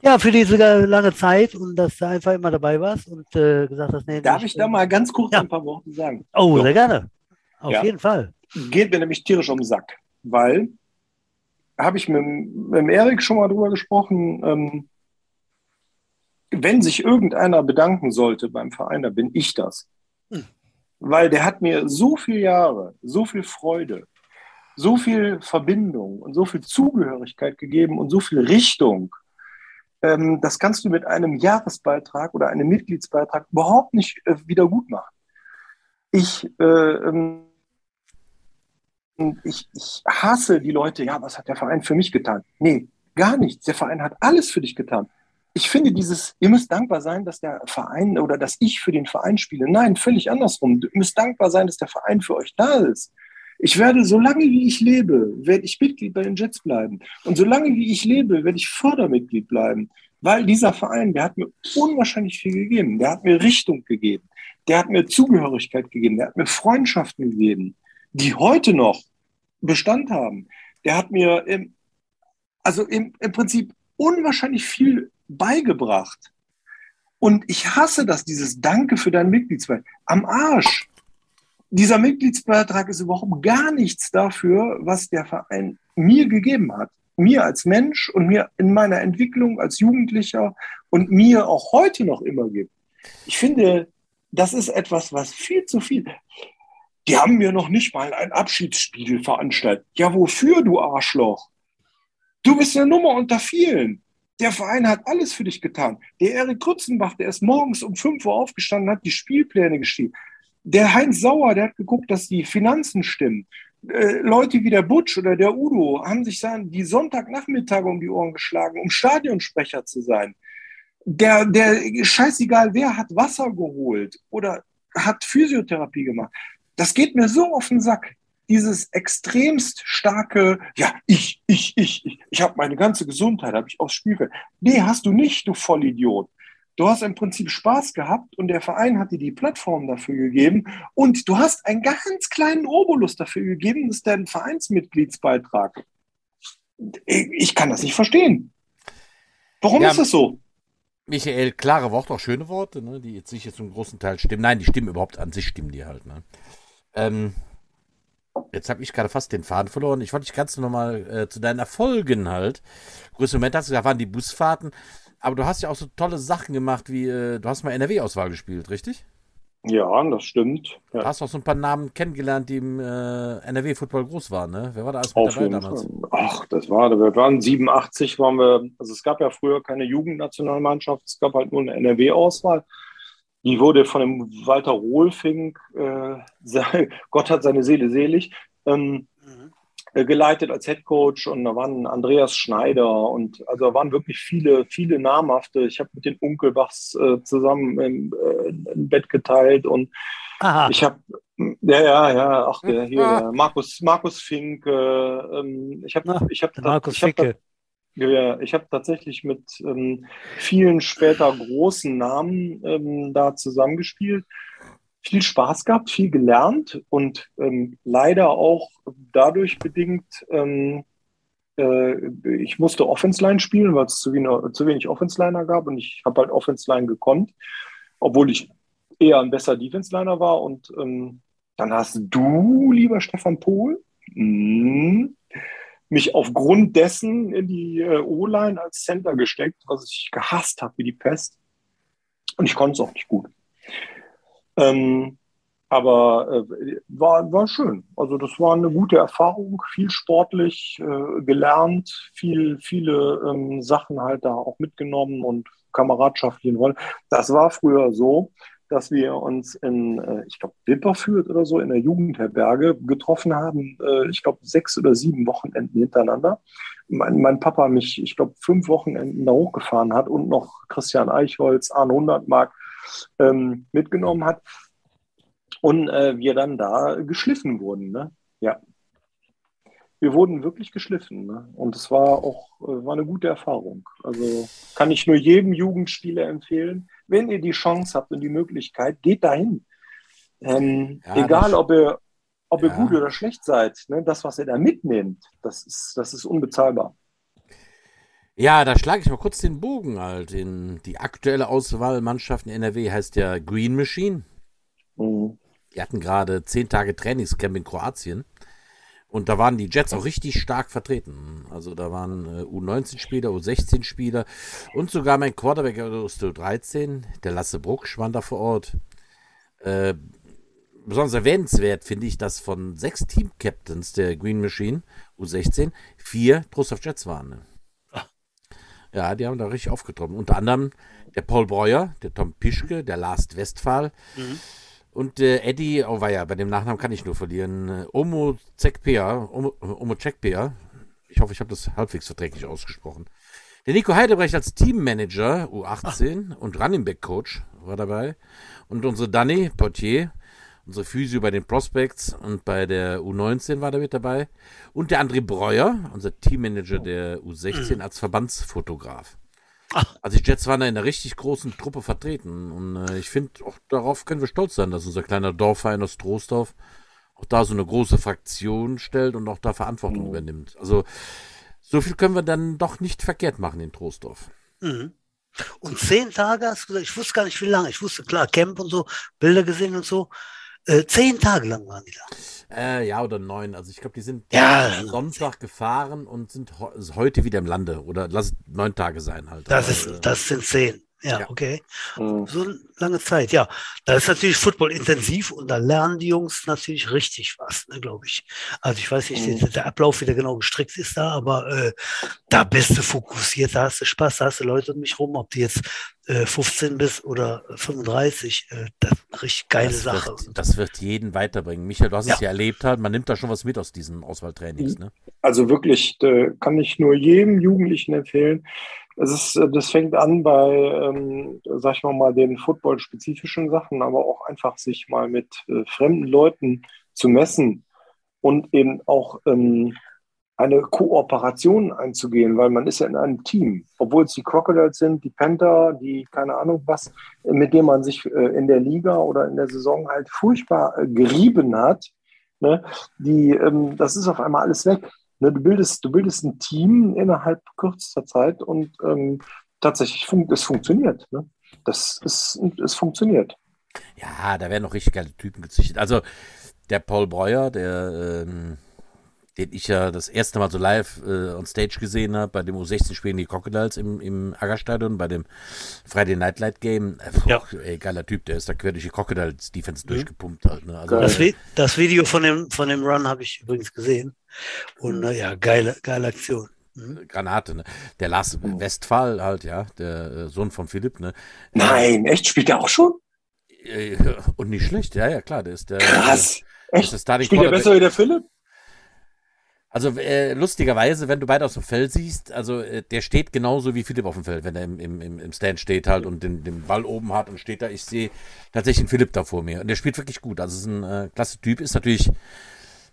[SPEAKER 1] Ja, für diese lange Zeit und dass du einfach immer dabei warst und äh, gesagt hast, nee.
[SPEAKER 3] Darf ich da mal ganz kurz ja. ein paar Worte sagen?
[SPEAKER 1] Oh, so. sehr gerne. Auf ja. jeden Fall.
[SPEAKER 3] Geht mir nämlich tierisch um den Sack, weil, habe ich mit, mit Erik schon mal drüber gesprochen, ähm, wenn sich irgendeiner bedanken sollte beim Verein, dann bin ich das. Hm. Weil der hat mir so viele Jahre, so viel Freude, so viel Verbindung und so viel Zugehörigkeit gegeben und so viel Richtung. Ähm, das kannst du mit einem Jahresbeitrag oder einem Mitgliedsbeitrag überhaupt nicht äh, wieder gut machen. Ich, äh, ähm, ich, ich hasse die Leute, ja, was hat der Verein für mich getan? Nee, gar nichts. Der Verein hat alles für dich getan. Ich finde dieses, ihr müsst dankbar sein, dass der Verein oder dass ich für den Verein spiele. Nein, völlig andersrum. Ihr müsst dankbar sein, dass der Verein für euch da ist. Ich werde, solange wie ich lebe, werde ich Mitglied bei den Jets bleiben. Und solange wie ich lebe, werde ich Fördermitglied bleiben. Weil dieser Verein, der hat mir unwahrscheinlich viel gegeben. Der hat mir Richtung gegeben. Der hat mir Zugehörigkeit gegeben. Der hat mir Freundschaften gegeben, die heute noch Bestand haben. Der hat mir im, also im, im Prinzip unwahrscheinlich viel beigebracht. Und ich hasse das, dieses Danke für deinen Mitgliedsbeitrag. Am Arsch. Dieser Mitgliedsbeitrag ist überhaupt gar nichts dafür, was der Verein mir gegeben hat. Mir als Mensch und mir in meiner Entwicklung als Jugendlicher und mir auch heute noch immer gibt. Ich finde, das ist etwas, was viel zu viel. Die haben mir noch nicht mal ein Abschiedsspiegel veranstaltet. Ja, wofür, du Arschloch? Du bist eine Nummer unter vielen. Der Verein hat alles für dich getan. Der Erik Krutzenbach, der ist morgens um 5 Uhr aufgestanden, hat die Spielpläne geschrieben. Der Heinz Sauer, der hat geguckt, dass die Finanzen stimmen. Äh, Leute wie der Butsch oder der Udo haben sich dann die Sonntagnachmittage um die Ohren geschlagen, um Stadionsprecher zu sein. Der, der, scheißegal, wer hat Wasser geholt oder hat Physiotherapie gemacht. Das geht mir so auf den Sack. Dieses extremst starke, ja, ich, ich, ich, ich, ich habe meine ganze Gesundheit, habe ich aufs Spiel. Nee, hast du nicht, du Vollidiot. Du hast im Prinzip Spaß gehabt und der Verein hat dir die Plattform dafür gegeben und du hast einen ganz kleinen Obolus dafür gegeben, das ist dein Vereinsmitgliedsbeitrag. Ich kann das nicht verstehen. Warum ja, ist das so?
[SPEAKER 2] Michael, klare Worte, auch schöne Worte, ne, die jetzt nicht zum großen Teil stimmen. Nein, die stimmen überhaupt an sich, stimmen die halt. Ne? Ähm, jetzt habe ich gerade fast den Faden verloren. Ich wollte dich ganz nochmal äh, zu deinen Erfolgen halt. Größten Moment hast du, da waren die Busfahrten. Aber du hast ja auch so tolle Sachen gemacht, wie äh, du hast mal NRW-Auswahl gespielt, richtig?
[SPEAKER 3] Ja, das stimmt. Ja.
[SPEAKER 2] Du hast auch so ein paar Namen kennengelernt, die im äh, NRW-Football groß waren, ne? Wer war da alles mit Auf dabei damals?
[SPEAKER 3] Ach, das war, wir waren 87, waren wir, also es gab ja früher keine Jugendnationalmannschaft, es gab halt nur eine NRW-Auswahl. Die wurde von dem Walter Rohlfink, äh, Gott hat seine Seele selig, ähm, geleitet als Head Coach und da waren Andreas Schneider und also da waren wirklich viele, viele namhafte. Ich habe mit den Unkelbachs äh, zusammen im, äh, ein Bett geteilt und Aha. ich habe ja, ja, ja, ach, der hier, der Markus, Markus Fink, äh, ich habe, ich habe,
[SPEAKER 1] Markus ich habe,
[SPEAKER 3] ja, ich habe tatsächlich mit ähm, vielen später großen Namen ähm, da zusammengespielt. Viel Spaß gehabt, viel gelernt und ähm, leider auch dadurch bedingt, ähm, äh, ich musste Offense-Line spielen, weil es zu wenig, zu wenig Offense-Liner gab und ich habe halt Offense-Line gekonnt, obwohl ich eher ein besser Defense-Liner war. Und ähm, dann hast du, lieber Stefan Pohl, mh, mich aufgrund dessen in die äh, O-Line als Center gesteckt, was ich gehasst habe wie die Pest. Und ich konnte es auch nicht gut. Ähm, aber äh, war, war schön. Also das war eine gute Erfahrung, viel sportlich äh, gelernt, viel, viele ähm, Sachen halt da auch mitgenommen und kameradschaftlichen Rollen. Das war früher so, dass wir uns in, äh, ich glaube, Wipperfürth oder so in der Jugendherberge getroffen haben, äh, ich glaube, sechs oder sieben Wochenenden hintereinander. Mein, mein Papa mich, ich glaube, fünf Wochenenden da hochgefahren hat und noch Christian Eichholz, Arne Hundertmark ähm, mitgenommen hat. Und äh, wir dann da geschliffen wurden. Ne? Ja. Wir wurden wirklich geschliffen. Ne? Und es war auch äh, war eine gute Erfahrung. Also kann ich nur jedem Jugendspieler empfehlen wenn ihr die Chance habt und die Möglichkeit, geht dahin. Ähm, ja, egal, ob ihr, ob ihr gut oder schlecht seid, ne, das, was ihr da mitnehmt, das ist, das ist unbezahlbar.
[SPEAKER 2] Ja, da schlage ich mal kurz den Bogen halt. In die aktuelle Auswahlmannschaft in NRW heißt ja Green Machine. Mhm. Die hatten gerade zehn Tage Trainingscamp in Kroatien. Und da waren die Jets auch richtig stark vertreten. Also da waren äh, U19-Spieler, U16-Spieler und sogar mein Quarterback aus U13, der Lasse Brucksch, waren da vor Ort. Äh, besonders erwähnenswert finde ich, dass von sechs Team-Captains der Green Machine U16 vier Trostorf Jets waren. Ja, die haben da richtig aufgetroffen. Unter anderem der Paul Breuer, der Tom Pischke, der Lars Westphal mhm. und der Eddie, oh war ja, bei dem Nachnamen kann ich nur verlieren, äh, Omo Zekpea, Omo, Omo Zekpea. Ich hoffe, ich habe das halbwegs verträglich ausgesprochen. Der Nico Heidebrecht als Teammanager U18 Ach. und Running Back Coach war dabei. Und unsere Danny Portier, unsere Physio bei den Prospects und bei der U19 war da mit dabei. Und der André Breuer, unser Teammanager der U16 mhm. als Verbandsfotograf. Ach. Also die Jets waren da in einer richtig großen Truppe vertreten. Und äh, ich finde, auch darauf können wir stolz sein, dass unser kleiner Dorfverein aus Troisdorf auch da so eine große Fraktion stellt und auch da Verantwortung mhm. übernimmt. Also so viel können wir dann doch nicht verkehrt machen in Troisdorf.
[SPEAKER 1] Mhm. Und zehn Tage hast du gesagt, ich wusste gar nicht, wie lange. Ich wusste, klar, Camp und so, Bilder gesehen und so. Äh, zehn Tage lang waren die
[SPEAKER 2] da. Äh, ja, oder neun. Also ich glaube, die sind
[SPEAKER 1] ja,
[SPEAKER 2] Sonntag gefahren und sind heute wieder im Lande. Oder lass es neun Tage sein halt.
[SPEAKER 1] Das, ist, äh, das sind zehn. Ja, ja, okay. Mhm. So lange Zeit, ja. Da ist natürlich Football intensiv und da lernen die Jungs natürlich richtig was, ne, glaube ich. Also ich weiß nicht, mhm. der Ablauf, wie der genau gestrickt ist da, aber äh, da bist du fokussiert, da hast du Spaß, da hast du Leute um mich rum, ob die jetzt 15 bis oder 35, äh, das ist eine richtig geile
[SPEAKER 2] das
[SPEAKER 1] Sache.
[SPEAKER 2] Wird, das wird jeden weiterbringen. Michael, du hast ja. es ja erlebt halt, man nimmt da schon was mit aus diesen Auswahltrainings, ne?
[SPEAKER 3] Also wirklich, kann ich nur jedem Jugendlichen empfehlen, es ist, äh, das fängt an bei, ähm, sag ich mal, mal den football-spezifischen Sachen, aber auch einfach sich mal mit äh, fremden Leuten zu messen und eben auch ähm, eine Kooperation einzugehen, weil man ist ja in einem Team, obwohl es die Crocodiles sind, die Panther, die keine Ahnung was, mit dem man sich äh, in der Liga oder in der Saison halt furchtbar äh, gerieben hat. Ne? Die, ähm, das ist auf einmal alles weg. Ne, du, bildest, du bildest ein Team innerhalb kürzester Zeit und ähm, tatsächlich fun es funktioniert. Ne? Das ist, es funktioniert.
[SPEAKER 2] Ja, da werden noch richtig geile Typen gezüchtet. Also der Paul Breuer, der ähm, den ich ja das erste Mal so live äh, on Stage gesehen habe, bei dem U16-Spielen die Crocodiles im, im Aggerstadion, bei dem Friday Night Light Game. Äh, ja. ey, geiler Typ, der ist da quer durch die Crocodiles-Defense mhm. durchgepumpt halt. Ne?
[SPEAKER 1] Also, das, das, Video von dem, von dem Run habe ich übrigens gesehen. Und naja, mhm. geile, geile Aktion.
[SPEAKER 2] Mhm. Granate, ne? Der Lars mhm. Westphal halt, ja, der äh, Sohn von Philipp, ne?
[SPEAKER 3] Nein, echt? Spielt der auch schon?
[SPEAKER 2] Äh, und nicht schlecht, ja, ja, klar, der ist der.
[SPEAKER 3] Krass.
[SPEAKER 2] Der, echt? Spielt
[SPEAKER 3] der besser wie der Philipp?
[SPEAKER 2] Also äh, lustigerweise, wenn du beide aus dem Feld siehst, also äh, der steht genauso wie Philipp auf dem Feld, wenn er im, im, im Stand steht halt und den, den Ball oben hat und steht da. Ich sehe tatsächlich einen Philipp da vor mir. Und der spielt wirklich gut. Also ist ein äh, klasse Typ, ist natürlich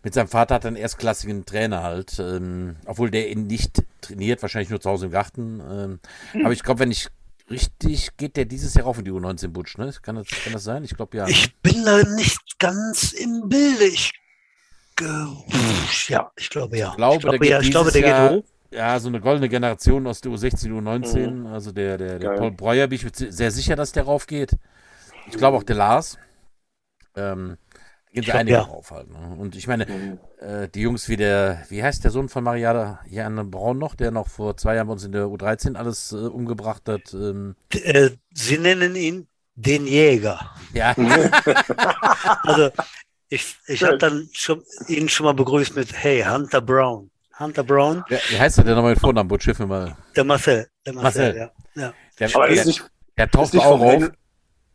[SPEAKER 2] mit seinem Vater hat er einen erstklassigen Trainer halt, ähm, obwohl der ihn nicht trainiert, wahrscheinlich nur zu Hause im Garten. Ähm, mhm. Aber ich glaube, wenn ich richtig, geht der dieses Jahr auf in die U19 Butsch, ne? Kann das, kann das sein? Ich glaube ja.
[SPEAKER 1] Ich bin da nicht ganz im Bilde. Ich ja, ich glaube ja.
[SPEAKER 2] Ich glaube, ich glaube, der, ja, ich glaube, der Jahr, geht hoch. Ja, so eine goldene Generation aus der U16, U19. Mhm. Also der, der, der Paul Breuer, bin ich mir sehr sicher, dass der raufgeht. Ich glaube auch der Lars. Ähm, gehen sie einige ja. drauf halt. Ne? Und ich meine, mhm. äh, die Jungs wie der, wie heißt der Sohn von Mariana Jan Braun noch, der noch vor zwei Jahren bei uns in der U13 alles äh, umgebracht hat. Ähm.
[SPEAKER 1] Äh, sie nennen ihn den Jäger.
[SPEAKER 2] Ja.
[SPEAKER 1] also ich, ich habe dann schon, ihn schon mal begrüßt mit Hey, Hunter Brown. Hunter Brown.
[SPEAKER 2] Ja, wie heißt der denn nochmal mit Vornamen? Butch, hilf mir mal.
[SPEAKER 1] Der Marcel. Der Marcel,
[SPEAKER 2] Marcel.
[SPEAKER 1] ja. ja.
[SPEAKER 3] Der, aber ist nicht,
[SPEAKER 2] er taucht auch auf.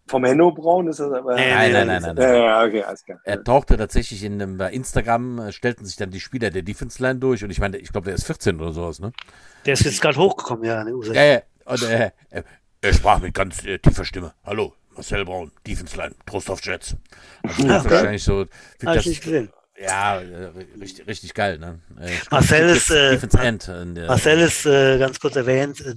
[SPEAKER 3] Vom Henno Braun ist das aber.
[SPEAKER 2] Nein, nein, nein, nein.
[SPEAKER 3] nein. Ja, okay, alles klar.
[SPEAKER 2] Er tauchte tatsächlich in einem, bei Instagram, äh, stellten sich dann die Spieler der Defense Line durch und ich meine, ich glaube, der ist 14 oder sowas, ne?
[SPEAKER 1] Der ist jetzt gerade hochgekommen, ja, in
[SPEAKER 2] der USA. Ja, ja. Und äh, er sprach mit ganz äh, tiefer Stimme. Hallo, Marcel Braun, Defense Line, Trost auf Jets. Also ja, wahrscheinlich so.
[SPEAKER 1] Hab ich nicht gesehen.
[SPEAKER 2] Ja, äh, richtig, richtig geil. Ne?
[SPEAKER 1] Äh, Marcel ist, äh, Marcel ist äh, ganz kurz erwähnt, äh,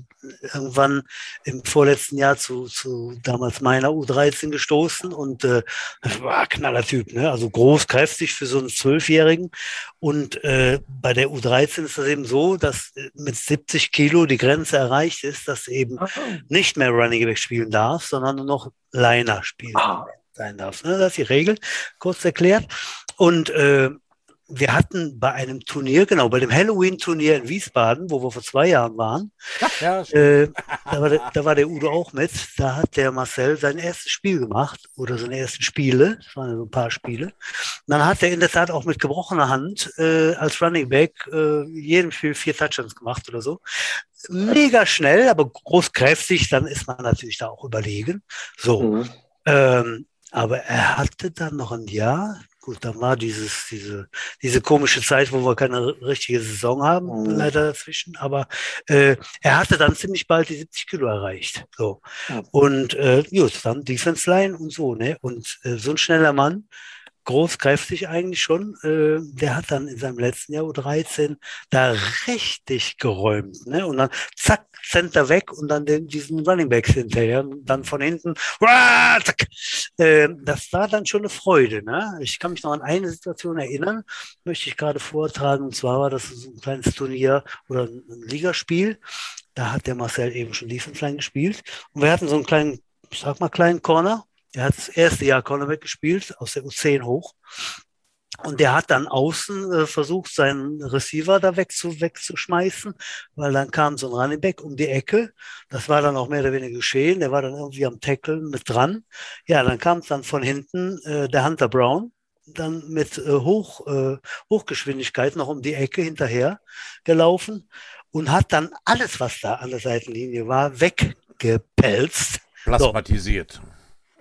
[SPEAKER 1] irgendwann im vorletzten Jahr zu, zu damals meiner U13 gestoßen und äh, war knaller Typ, ne? also groß, kräftig für so einen Zwölfjährigen. Und äh, bei der U13 ist das eben so, dass mit 70 Kilo die Grenze erreicht ist, dass eben oh. nicht mehr Running Back spielen darf, sondern nur noch Liner spielen. Oh sein darf. Ne? Das ist die Regel, kurz erklärt. Und äh, wir hatten bei einem Turnier, genau, bei dem Halloween-Turnier in Wiesbaden, wo wir vor zwei Jahren waren,
[SPEAKER 2] Ja,
[SPEAKER 1] äh, da, war der, da war der Udo auch mit, da hat der Marcel sein erstes Spiel gemacht oder seine ersten Spiele, das waren ja so ein paar Spiele. Und dann hat er in der Tat auch mit gebrochener Hand äh, als Running Back äh, jedem Spiel vier Touchdowns gemacht oder so. Mega schnell, aber großkräftig, dann ist man natürlich da auch überlegen. So.
[SPEAKER 3] Mhm.
[SPEAKER 1] Ähm, aber er hatte dann noch ein Jahr. Gut, dann war dieses, diese, diese komische Zeit, wo wir keine richtige Saison haben,
[SPEAKER 3] Mhm.
[SPEAKER 1] leider dazwischen. Aber äh, er hatte dann ziemlich bald die 70 Kilo erreicht. So.
[SPEAKER 3] Ja.
[SPEAKER 1] Und äh, gut, dann Defense Line und so, ne? Und äh, so ein schneller Mann, groß, kräftig eigentlich schon, äh, der hat dann in seinem letzten Jahr U13 da richtig geräumt, ne? Und dann zack, Center weg und dann den, diesen Running Backs hinterher und dann von hinten, uah, zack. Äh, das war dann schon eine Freude, ne? Ich kann mich noch an eine Situation erinnern, möchte ich gerade vortragen, und zwar war das so ein kleines Turnier oder ein Ligaspiel. Da hat der Marcel eben schon Defense Line gespielt und wir hatten so einen kleinen, ich sag mal, kleinen Corner. Er hat das erste Jahr Cornerback gespielt, aus der U10 hoch. Und der hat dann außen äh, versucht, seinen Receiver da wegzu, wegzuschmeißen, weil dann kam so ein Running Back um die Ecke. Das war dann auch mehr oder weniger geschehen. Der war dann irgendwie am Tackle mit dran. Ja, dann kam es dann von hinten äh, der Hunter Brown, dann mit äh, Hoch, äh, Hochgeschwindigkeit noch um die Ecke hinterher gelaufen und hat dann alles, was da an der Seitenlinie war, weggepelzt.
[SPEAKER 2] Plasmatisiert.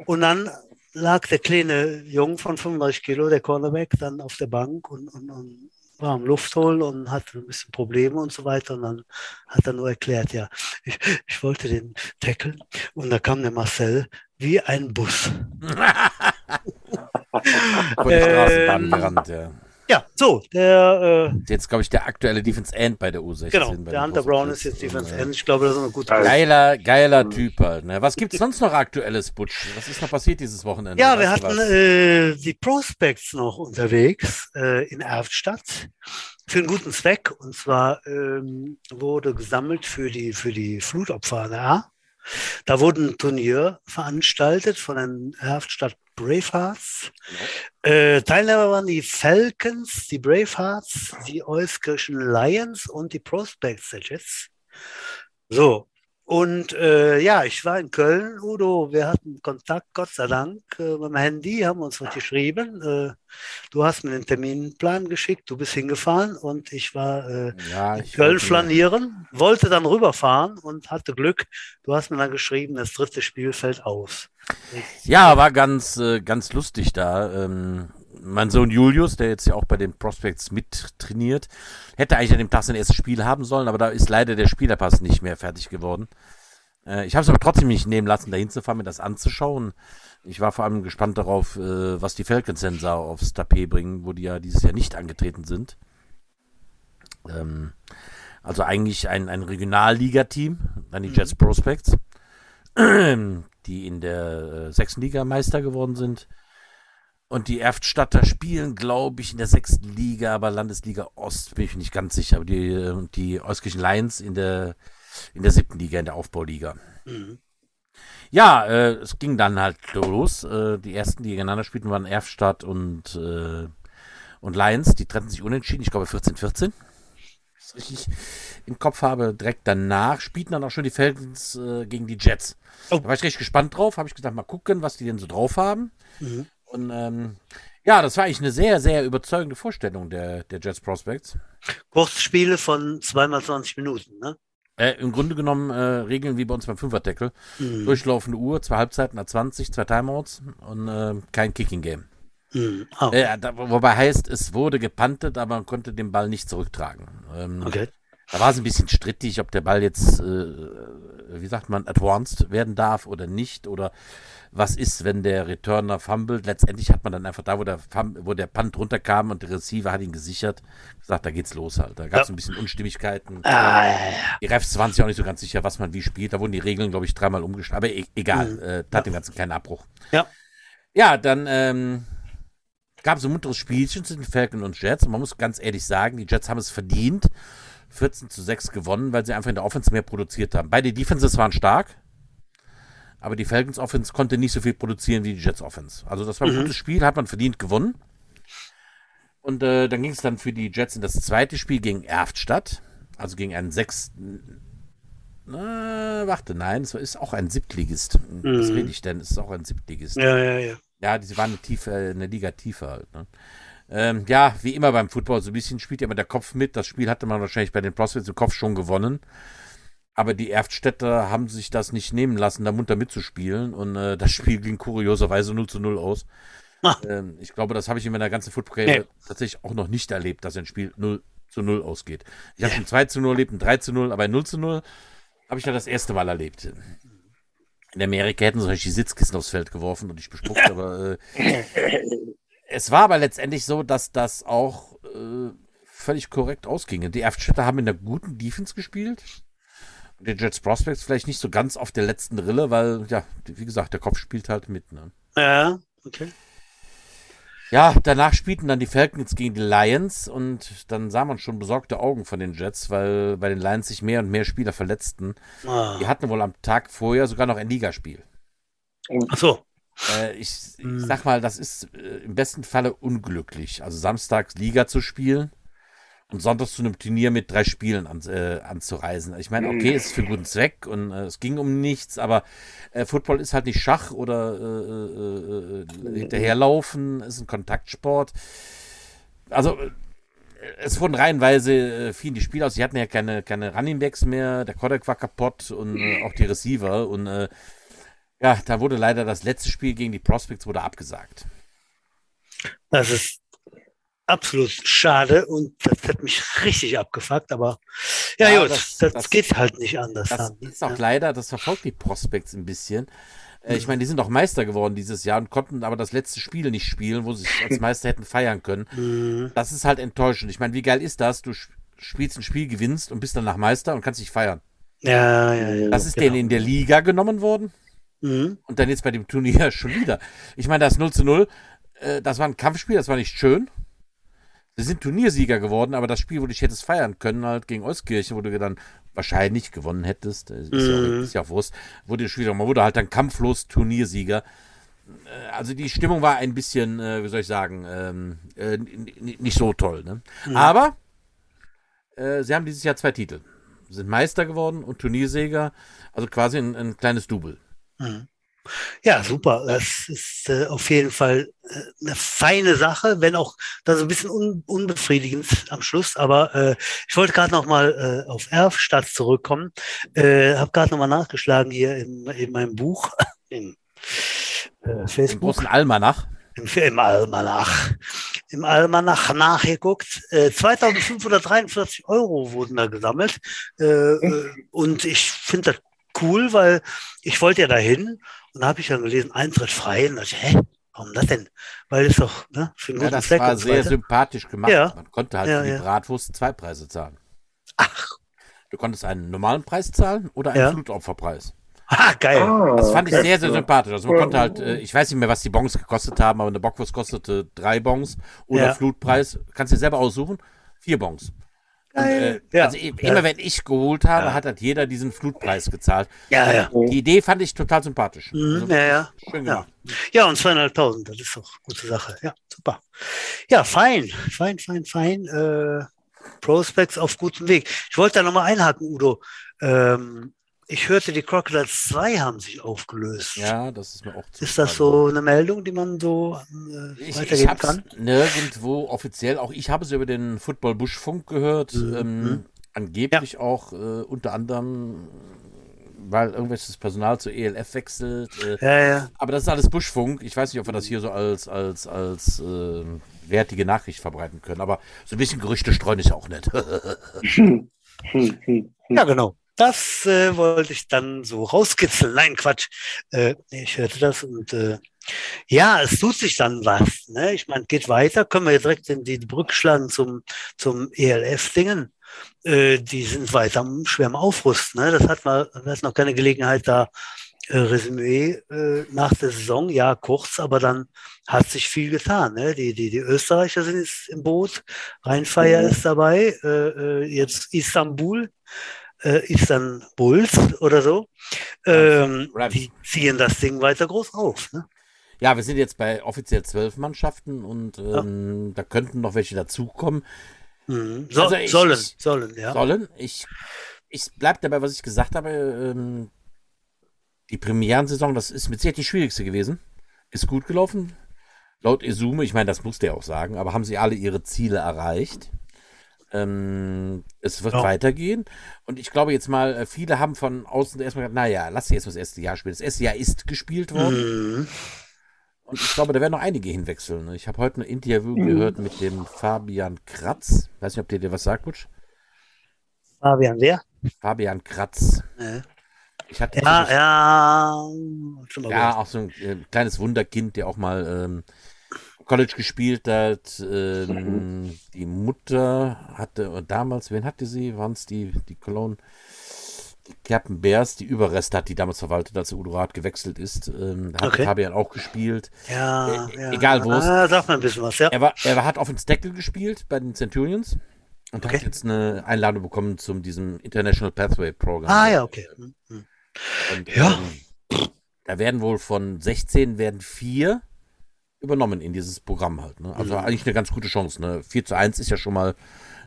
[SPEAKER 1] Und dann lag der kleine Jung von 35 Kilo, der Cornerback, dann auf der Bank und, und, und war am Luft holen und hatte ein bisschen Probleme und so weiter. Und dann hat er nur erklärt, ja, ich, ich wollte den tackeln. Und da kam der Marcel wie ein Bus.
[SPEAKER 2] Vor die Straßenbahn
[SPEAKER 1] Ähm,
[SPEAKER 2] gerannt, ja.
[SPEAKER 1] Ja, so, der, äh,
[SPEAKER 2] Jetzt, glaube ich, der aktuelle Defense End bei der U16.
[SPEAKER 1] genau, der Hunter Brown ist jetzt Defense End. Ich glaube, das ist eine gute
[SPEAKER 3] Geil.
[SPEAKER 2] Geiler, geiler Typ halt. Ne? Was gibt's sonst noch aktuelles, Butch? Was ist noch passiert dieses Wochenende?
[SPEAKER 1] Ja, wir hatten äh, die Prospects noch unterwegs äh, in Erftstadt für einen guten Zweck. Und zwar ähm, wurde gesammelt für die, für die Flutopfer an der A. Da wurde ein Turnier veranstaltet von den Erftstadt Bravehearts. Äh, Teilnehmer waren die Falcons, die Bravehearts, die Euskirchen Lions und die Prospects der Jets. So, und äh, ja, ich war in Köln, Udo, wir hatten Kontakt, Gott sei Dank, äh, mit dem Handy, haben uns was geschrieben. Äh, du hast mir den Terminplan geschickt, du bist hingefahren und ich war äh,
[SPEAKER 2] ja,
[SPEAKER 1] in
[SPEAKER 2] ich
[SPEAKER 1] Köln flanieren, wollte dann rüberfahren und hatte Glück. Du hast mir dann geschrieben, das dritte Spiel fällt aus.
[SPEAKER 2] Ja, war ganz, äh, ganz lustig da. Ähm, mein Sohn Julius, der jetzt ja auch bei den Prospects mittrainiert, hätte eigentlich an dem Tag sein erstes Spiel haben sollen, aber da ist leider der Spielerpass nicht mehr fertig geworden. Äh, ich habe es aber trotzdem nicht nehmen lassen, da hinzufahren, mir das anzuschauen. Ich war vor allem gespannt darauf, äh, was die Falcons denn da aufs Tapet bringen, wo die ja dieses Jahr nicht angetreten sind. Ähm, also eigentlich ein, ein Regionalliga-Team, dann die
[SPEAKER 1] Mhm.
[SPEAKER 2] Jets Prospects, die in der äh, sechsten Liga Meister geworden sind. Und die Erftstadter spielen, glaube ich, in der sechsten Liga, aber Landesliga Ost bin ich mir nicht ganz sicher. Aber die, äh, und die Euskirchen Lions in der, in der siebten Liga, in der Aufbauliga.
[SPEAKER 1] Mhm.
[SPEAKER 2] Ja, äh, es ging dann halt los. Äh, die ersten, die gegeneinander spielten, waren Erftstadt und, äh, und Lions. Die trennten sich unentschieden, ich glaube 14-14. Das richtig im Kopf habe. Direkt danach spielten dann auch schon die Falcons äh, gegen die Jets.
[SPEAKER 1] Oh.
[SPEAKER 2] Da war ich richtig gespannt drauf. Habe ich gesagt, mal gucken, was die denn so drauf haben.
[SPEAKER 1] Mhm.
[SPEAKER 2] Und ähm, ja, das war eigentlich eine sehr, sehr überzeugende Vorstellung der, der Jets Prospects.
[SPEAKER 1] Kurzspiele von zweimal 20 Minuten, ne?
[SPEAKER 2] Äh, Im Grunde genommen äh, Regeln wie bei uns beim Fünfer-Deckel.
[SPEAKER 1] Mhm.
[SPEAKER 2] Durchlaufende Uhr, zwei Halbzeiten, a 20, zwei Timeouts und äh, kein Kicking-Game.
[SPEAKER 1] Mhm.
[SPEAKER 2] Äh, da, wobei heißt, es wurde gepantet, aber man konnte den Ball nicht zurücktragen. Ähm,
[SPEAKER 1] okay.
[SPEAKER 2] Da war es ein bisschen strittig, ob der Ball jetzt, äh, wie sagt man, advanced werden darf oder nicht. Oder was ist, wenn der Returner fummelt. Letztendlich hat man dann einfach da, wo der, wo der Punt runterkam und der Receiver hat ihn gesichert, gesagt, da geht's los halt. Da gab es
[SPEAKER 1] Ja.
[SPEAKER 2] ein bisschen Unstimmigkeiten.
[SPEAKER 1] Ah, ja, ja.
[SPEAKER 2] Die Refs waren sich auch nicht so ganz sicher, was man wie spielt. Da wurden die Regeln, glaube ich, dreimal umgestellt. Aber e egal,
[SPEAKER 1] Mhm.
[SPEAKER 2] äh, tat dem Ganzen keinen Abbruch.
[SPEAKER 1] Ja.
[SPEAKER 2] Ja, dann ähm, gab es ein munteres Spielchen zwischen Falcon und Jets. Und man muss ganz ehrlich sagen, die Jets haben es verdient. 14 zu 6 gewonnen, weil sie einfach in der Offense mehr produziert haben. Beide Defenses waren stark, aber die Falcons Offense konnte nicht so viel produzieren wie die Jets Offense. Also das war ein
[SPEAKER 1] Mhm.
[SPEAKER 2] gutes Spiel, hat man verdient gewonnen. Und äh, dann ging es dann für die Jets in das zweite Spiel gegen Erftstadt, also gegen einen sechsten. Na, warte, nein, es ist auch ein Siebtligist. Was
[SPEAKER 1] Mhm.
[SPEAKER 2] rede ich denn? Es ist auch ein Siebtligist.
[SPEAKER 1] Ja, ja, ja.
[SPEAKER 2] Ja, die waren eine, tiefe, eine Liga tiefer halt. Ne? Ähm, ja, wie immer beim Football, so ein bisschen spielt ja immer der Kopf mit. Das Spiel hatte man wahrscheinlich bei den Prospects im Kopf schon gewonnen. Aber die Erftstädter haben sich das nicht nehmen lassen, da munter mitzuspielen. Und äh, das Spiel ging kurioserweise 0 zu 0 aus. Ähm, ich glaube, das habe ich in meiner ganzen Football-Karriere
[SPEAKER 1] Nee.
[SPEAKER 2] tatsächlich auch noch nicht erlebt, dass ein Spiel 0 zu 0 ausgeht. Ich habe schon 2 zu 0 erlebt, ein 3 zu 0, aber ein 0 zu 0 habe ich ja das erste Mal erlebt. In Amerika hätten sie euch die Sitzkissen aufs Feld geworfen und ich bespuckt, aber äh, es war aber letztendlich so, dass das auch äh, völlig korrekt ausging. Die Erftstädter haben in der guten Defense gespielt. Und die Jets Prospects vielleicht nicht so ganz auf der letzten Rille, weil, ja, wie gesagt, der Kopf spielt halt mit. Ne?
[SPEAKER 1] Ja, okay.
[SPEAKER 2] Ja, danach spielten dann die Falcons gegen die Lions und dann sah man schon besorgte Augen von den Jets, weil bei den Lions sich mehr und mehr Spieler verletzten.
[SPEAKER 1] Ah.
[SPEAKER 2] Die hatten wohl am Tag vorher sogar noch ein Ligaspiel.
[SPEAKER 1] Ach so.
[SPEAKER 2] Äh, ich, ich
[SPEAKER 1] Hm.
[SPEAKER 2] sag mal, das ist äh, im besten Falle unglücklich. Also samstags Liga zu spielen und sonntags zu einem Turnier mit drei Spielen an, äh, anzureisen. Ich meine, okay, es ist für einen guten Zweck und äh, es ging um nichts, aber äh, Football ist halt nicht Schach oder äh, hinterherlaufen, ist ein Kontaktsport. Also es wurden reihenweise äh, fielen die Spiele aus. Sie hatten ja keine, keine Running Backs mehr, der Kodak war kaputt und äh, auch die Receiver und äh, ja, da wurde leider das letzte Spiel gegen die Prospects wurde abgesagt.
[SPEAKER 1] Das ist absolut schade und das hat mich richtig abgefuckt, aber ja,
[SPEAKER 2] Ja,
[SPEAKER 1] gut,
[SPEAKER 2] das-
[SPEAKER 1] das,
[SPEAKER 2] das-
[SPEAKER 1] geht halt nicht anders.
[SPEAKER 2] Das
[SPEAKER 1] dann.
[SPEAKER 2] ist auch
[SPEAKER 1] ja.
[SPEAKER 2] leider, das verfolgt die Prospects ein bisschen. Äh, Ich meine, die sind auch Meister geworden dieses Jahr und konnten aber das letzte Spiel nicht spielen, wo sie sich als Meister hätten feiern können.
[SPEAKER 1] Mhm.
[SPEAKER 2] Das ist halt enttäuschend. Ich meine, wie geil ist das? Du sp- spielst ein Spiel, gewinnst und bist danach Meister und kannst dich feiern.
[SPEAKER 1] Ja, ja, ja.
[SPEAKER 2] Das ist
[SPEAKER 1] genau.
[SPEAKER 2] denen in der Liga genommen worden
[SPEAKER 1] Mhm.
[SPEAKER 2] und dann jetzt bei dem Turnier schon wieder. Ich meine, das 0 zu 0, äh, das war ein Kampfspiel, das war nicht schön. Sie sind Turniersieger geworden, aber das Spiel, wo du dich hättest feiern können, halt gegen Euskirchen, wo du dann wahrscheinlich gewonnen hättest, ist, ja,
[SPEAKER 1] Mhm.
[SPEAKER 2] ist ja auch Wurst, wurde schwierig. Man wurde halt dann kampflos Turniersieger. Äh, Also die Stimmung war ein bisschen, äh, wie soll ich sagen, ähm, äh, nicht so toll. Ne? Aber äh, sie haben dieses Jahr zwei Titel. Sind Meister geworden und Turniersieger, also quasi ein, ein kleines Double.
[SPEAKER 1] Ja, super. Das ist äh, auf jeden Fall äh, eine feine Sache, wenn auch das ein bisschen un unbefriedigend am Schluss. Aber äh, ich wollte gerade noch mal äh, auf Erfstadt zurückkommen. Äh, habe gerade noch mal nachgeschlagen hier in, in meinem Buch, in äh,
[SPEAKER 2] Im
[SPEAKER 1] Facebook.
[SPEAKER 2] großen Almanach.
[SPEAKER 1] im, im Almanach. Im Almanach nachgeguckt. Äh, 2543 Euro wurden da gesammelt. Äh, äh, und ich finde das cool, weil ich wollte ja dahin und da habe ich dann gelesen, Eintritt frei. Und da dachte ich, hä, warum das denn? Weil es doch ne, für einen
[SPEAKER 2] Ja,
[SPEAKER 1] guten
[SPEAKER 2] das
[SPEAKER 1] Zweck
[SPEAKER 2] war sehr
[SPEAKER 1] weiter.
[SPEAKER 2] sympathisch gemacht.
[SPEAKER 1] Ja.
[SPEAKER 2] Man konnte halt
[SPEAKER 1] Ja,
[SPEAKER 2] für die
[SPEAKER 1] ja.
[SPEAKER 2] Bratwurst zwei Preise zahlen.
[SPEAKER 1] Ach,
[SPEAKER 2] Du konntest einen normalen Preis zahlen oder einen
[SPEAKER 1] Ja.
[SPEAKER 2] Flutopferpreis.
[SPEAKER 1] ah, geil.
[SPEAKER 3] Ah,
[SPEAKER 2] Das fand ich sehr, sehr sympathisch. Also man konnte halt, äh, ich weiß nicht mehr, was die Bons gekostet haben, aber eine Bockwurst kostete drei Bons oder
[SPEAKER 1] Ja.
[SPEAKER 2] Flutpreis. Kannst du dir selber aussuchen. Vier Bons. Und, äh.
[SPEAKER 1] Ja.
[SPEAKER 2] Also
[SPEAKER 1] Ja.
[SPEAKER 2] immer wenn ich geholt habe,
[SPEAKER 1] Ja.
[SPEAKER 2] hat halt jeder diesen Flutpreis gezahlt.
[SPEAKER 1] Ja, ja.
[SPEAKER 2] Die Idee fand ich total sympathisch.
[SPEAKER 1] Mhm,
[SPEAKER 2] Also,
[SPEAKER 1] ja, ja.
[SPEAKER 2] Schön
[SPEAKER 1] Ja.
[SPEAKER 2] gemacht.
[SPEAKER 1] Ja, und zweieinhalbtausend, das ist doch eine gute Sache. Ja, super. Ja, fein, fein, fein, fein. Äh, Prospects auf gutem Weg. Ich wollte da nochmal einhaken, Udo. Ähm, ich hörte, die Crocodiles 2 haben sich aufgelöst.
[SPEAKER 2] Ja, das ist mir auch
[SPEAKER 1] Ist das so eine Meldung, die man so äh,
[SPEAKER 2] Ich, ich
[SPEAKER 1] weitergeben
[SPEAKER 2] habe
[SPEAKER 1] kann?
[SPEAKER 2] nirgendwo offiziell, auch ich habe es über den Football Buschfunk gehört,
[SPEAKER 1] Mhm.
[SPEAKER 2] ähm, angeblich auch äh, unter anderem, weil irgendwelches Personal zur ELF wechselt. Äh,
[SPEAKER 1] Ja, ja.
[SPEAKER 2] aber das ist alles Buschfunk. Ich weiß nicht, ob wir das hier so als, als, als äh, wertige Nachricht verbreiten können, aber so ein bisschen Gerüchte streuen ist ja auch nett.
[SPEAKER 3] Hm, hm, hm.
[SPEAKER 1] Ja, genau. Das äh, wollte ich dann so rauskitzeln. Nein, Quatsch. Äh, ich hörte das und äh, ja, es tut sich dann was. Ne? Ich meine, geht weiter. Können wir direkt in die Brücke schlagen zum, zum ELF-Dingen. Äh, die sind weiter am schwer am Aufrüsten. Ne? Das hat man, wir hatten noch keine Gelegenheit, da äh, Resümee äh, nach der Saison. Ja, kurz, aber dann hat sich viel getan. Ne? Die, die, die Österreicher sind jetzt im Boot. Rheinfeier
[SPEAKER 3] Mhm.
[SPEAKER 1] ist dabei. Äh, äh, jetzt Istanbul äh, Istanbuls oder so. Ähm,
[SPEAKER 2] Rams.
[SPEAKER 1] die ziehen das Ding weiter groß auf. Ne?
[SPEAKER 2] Ja, wir sind jetzt bei offiziell zwölf Mannschaften und ähm, da könnten noch welche dazukommen.
[SPEAKER 1] Mhm. So,
[SPEAKER 2] Also ich-
[SPEAKER 1] sollen,
[SPEAKER 2] ich-
[SPEAKER 1] sollen, ja.
[SPEAKER 2] Sollen. Ich, ich bleib dabei, was ich gesagt habe. Ähm, die Premierensaison, das ist mit Sicherheit die schwierigste gewesen. Ist gut gelaufen. Laut Esume, ich meine, das musste er auch sagen, aber haben sie alle ihre Ziele erreicht. Ähm, es wird
[SPEAKER 1] Ja.
[SPEAKER 2] weitergehen. Und ich glaube jetzt mal, äh, viele haben von außen erstmal gesagt, naja, lass sie jetzt mal das erste Jahr spielen. Das erste Jahr ist gespielt worden.
[SPEAKER 1] Mhm.
[SPEAKER 2] Und ich glaube, da werden noch einige hinwechseln. ne? Ich habe heute ein Interview
[SPEAKER 3] Mhm.
[SPEAKER 2] gehört mit dem Fabian Kratz. Weiß nicht, ob der dir was sagt, Butsch?
[SPEAKER 1] Fabian, wer?
[SPEAKER 2] Fabian Kratz.
[SPEAKER 1] Ja,
[SPEAKER 2] Ich hatte
[SPEAKER 1] ja. ja. Schon mal
[SPEAKER 2] Ja,
[SPEAKER 1] gehört.
[SPEAKER 2] auch so ein äh, kleines Wunderkind, der auch mal ähm, College gespielt hat. Ähm, die Mutter hatte damals, wen hatte sie? Waren es die, die Cologne? Die Captain Bears, die Überreste hat die damals verwaltet, als der Udo Rath gewechselt ist. Ähm, hat
[SPEAKER 1] Okay.
[SPEAKER 2] Fabian auch gespielt.
[SPEAKER 1] Ja,
[SPEAKER 2] Äh,
[SPEAKER 1] ja.
[SPEAKER 2] egal wo es-
[SPEAKER 1] Ah, sag mal ein bisschen was, ja.
[SPEAKER 2] Er, war, er hat auf den Deckel gespielt bei den Centurions und
[SPEAKER 1] Okay.
[SPEAKER 2] hat jetzt eine Einladung bekommen zum diesem International Pathway Program.
[SPEAKER 1] Ah, ja, okay. Mhm. Mhm.
[SPEAKER 2] Und,
[SPEAKER 1] Ja.
[SPEAKER 2] Ähm, da werden wohl von 16 werden vier übernommen in dieses Programm halt. Ne? Also
[SPEAKER 1] Mhm.
[SPEAKER 2] eigentlich eine ganz gute Chance. Ne? 4 zu 1 ist ja schon mal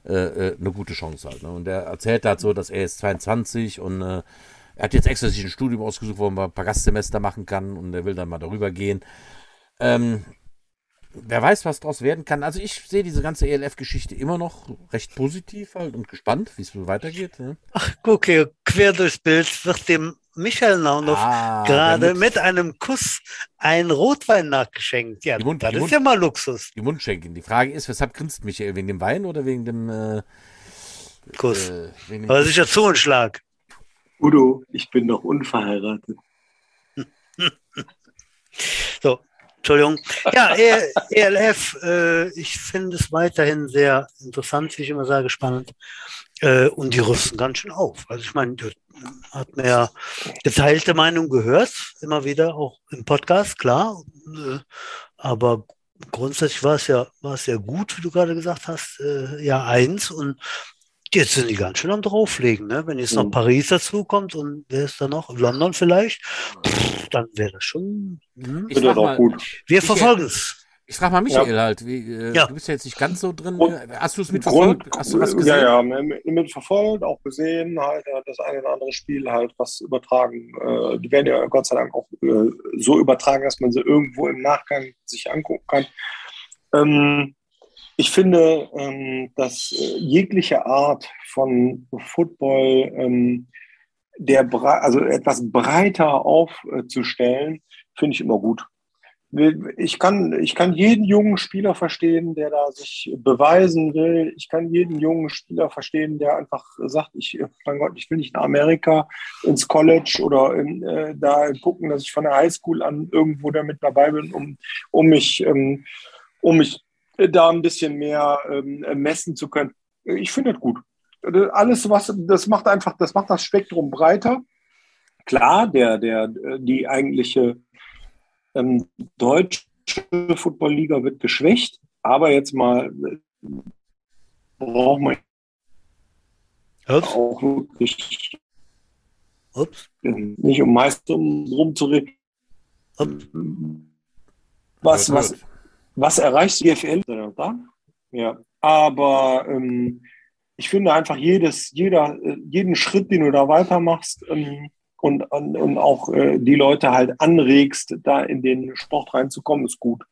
[SPEAKER 2] äh, äh, eine gute Chance halt. Ne? Und er erzählt halt so, dass er ist 22 und äh, er hat jetzt extra sich ein Studium ausgesucht, wo man ein paar Gastsemester machen kann und er will dann mal darüber gehen. Ähm, wer weiß, was daraus werden kann. Also ich sehe diese ganze ELF-Geschichte immer noch recht positiv halt und gespannt, wie es so weitergeht. Ne?
[SPEAKER 1] Guck hier, quer durchs Bild wird dem Michael Naunhoff
[SPEAKER 2] Ah,
[SPEAKER 1] gerade mit einem Kuss ein Rotwein nachgeschenkt. Ja,
[SPEAKER 2] Mund-
[SPEAKER 1] das ist
[SPEAKER 2] Mund-
[SPEAKER 1] ja mal Luxus.
[SPEAKER 2] die Mundschenken. Die Frage ist, weshalb grinst Michael? Wegen dem Wein oder wegen dem, äh,
[SPEAKER 1] Kuss.
[SPEAKER 2] äh, wegen dem
[SPEAKER 1] Aber sicher Zungenschlag.
[SPEAKER 3] Udo, ich bin noch unverheiratet.
[SPEAKER 1] So, Entschuldigung. Ja, ELF, äh, ich finde es weiterhin sehr interessant, wie ich immer sage, spannend. Äh, und die rüsten ganz schön auf. Also ich meine, hat mir ja geteilte Meinung gehört, immer wieder, auch im Podcast, klar. Äh, aber grundsätzlich war es ja, war es ja gut, wie du gerade gesagt hast, äh, Jahr eins. Und jetzt sind die ganz schön am drauflegen. Ne? Wenn jetzt noch
[SPEAKER 3] Mhm.
[SPEAKER 1] Paris dazukommt und wer ist da noch? London vielleicht, pff, dann wäre das schon. Hm?
[SPEAKER 2] Ich
[SPEAKER 3] auch
[SPEAKER 2] mal,
[SPEAKER 3] gut.
[SPEAKER 1] Wir verfolgen es.
[SPEAKER 2] Ich frage mal Michael halt. Wie, äh,
[SPEAKER 1] Ja.
[SPEAKER 2] Du bist ja jetzt nicht ganz so drin.
[SPEAKER 3] Grund-
[SPEAKER 2] Hast du es mitverfolgt? Hast du was gesehen?
[SPEAKER 3] Ja, ja, mit, mit verfolgt, auch gesehen, halt äh, das eine oder andere Spiel halt was übertragen. Äh, die werden ja Gott sei Dank auch äh, so übertragen, dass man sie irgendwo im Nachgang sich angucken kann. Ähm, ich finde, ähm, dass äh, jegliche Art von Football, ähm, der also etwas breiter aufzustellen, finde ich immer gut. Ich kann, ich kann jeden jungen Spieler verstehen, der da sich beweisen will. Ich kann jeden jungen Spieler verstehen, der einfach sagt, ich, mein Gott, ich will nicht nach Amerika ins College oder in, äh, da gucken, dass ich von der Highschool an irgendwo damit dabei bin, um, um mich, ähm, um mich da ein bisschen mehr ähm, messen zu können. Ich finde das gut. Alles, was, das macht einfach, das macht das Spektrum breiter. Klar, der, der, die eigentliche ähm, deutsche Footballliga wird geschwächt, aber jetzt mal braucht man
[SPEAKER 1] Ups,
[SPEAKER 3] auch wirklich
[SPEAKER 1] ups,
[SPEAKER 3] nicht um meist um rumzureden. Was, was, was erreicht die FL? Da? Ja, aber ähm, ich finde einfach jedes, jeder, äh, jeden Schritt, den du da weitermachst ähm, und, und, und auch äh, die Leute halt anregst, da in den Sport reinzukommen, ist gut.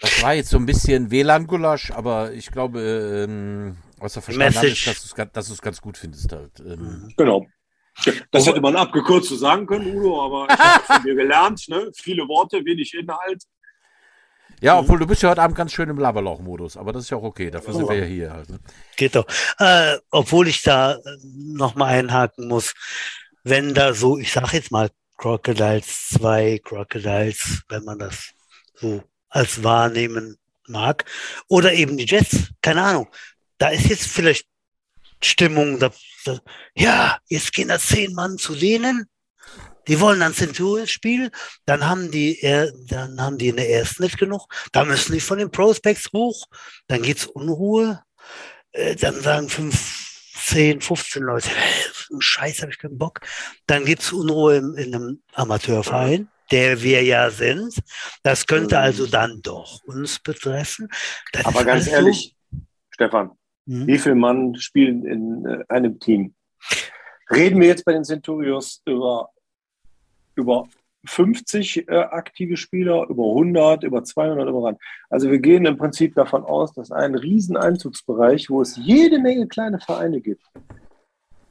[SPEAKER 2] Das war jetzt so ein bisschen WLAN-Gulasch, aber ich glaube, ähm, was er verstanden hat, ist, dass du es ganz, dass du es ganz gut findest halt. Ähm,
[SPEAKER 3] Genau. Das hätte man abgekürzt so sagen können, Udo, aber ich habe von dir gelernt, ne? viele Worte, wenig Inhalt.
[SPEAKER 2] Ja, obwohl du bist ja heute Abend ganz schön im Laberlauch-Modus, aber das ist ja auch okay, dafür sind wir ja hier halt. Ne?
[SPEAKER 1] Geht doch. Äh, obwohl ich da nochmal einhaken muss, wenn da so, ich sag jetzt mal Crocodiles 2, Crocodiles, wenn man das so als wahrnehmen mag, oder eben die Jets, keine Ahnung, da ist jetzt vielleicht Stimmung, da, da, ja, jetzt gehen da zehn Mann zu denen, die wollen dann Centurions spielen, dann haben die, äh, dann haben die in der ersten nicht genug, da müssen die von den Prospects hoch, dann geht's Unruhe, äh, dann sagen fünf, zehn, 15 Leute, Scheiß, habe ich keinen Bock. Dann gibt's Unruhe in, in einem Amateurverein. der wir ja sind. Das könnte
[SPEAKER 3] Mhm.
[SPEAKER 1] also dann doch uns betreffen. Das
[SPEAKER 3] Aber ganz
[SPEAKER 1] also-
[SPEAKER 3] ehrlich, Stefan,
[SPEAKER 1] Hm?
[SPEAKER 3] wie viele Mann spielen in äh, einem Team? Reden wir jetzt bei den Centurios über, über 50 äh, aktive Spieler, über 100, über 200, über ran. Also wir gehen im Prinzip davon aus, dass ein riesen Einzugsbereich, wo es jede Menge kleine Vereine gibt,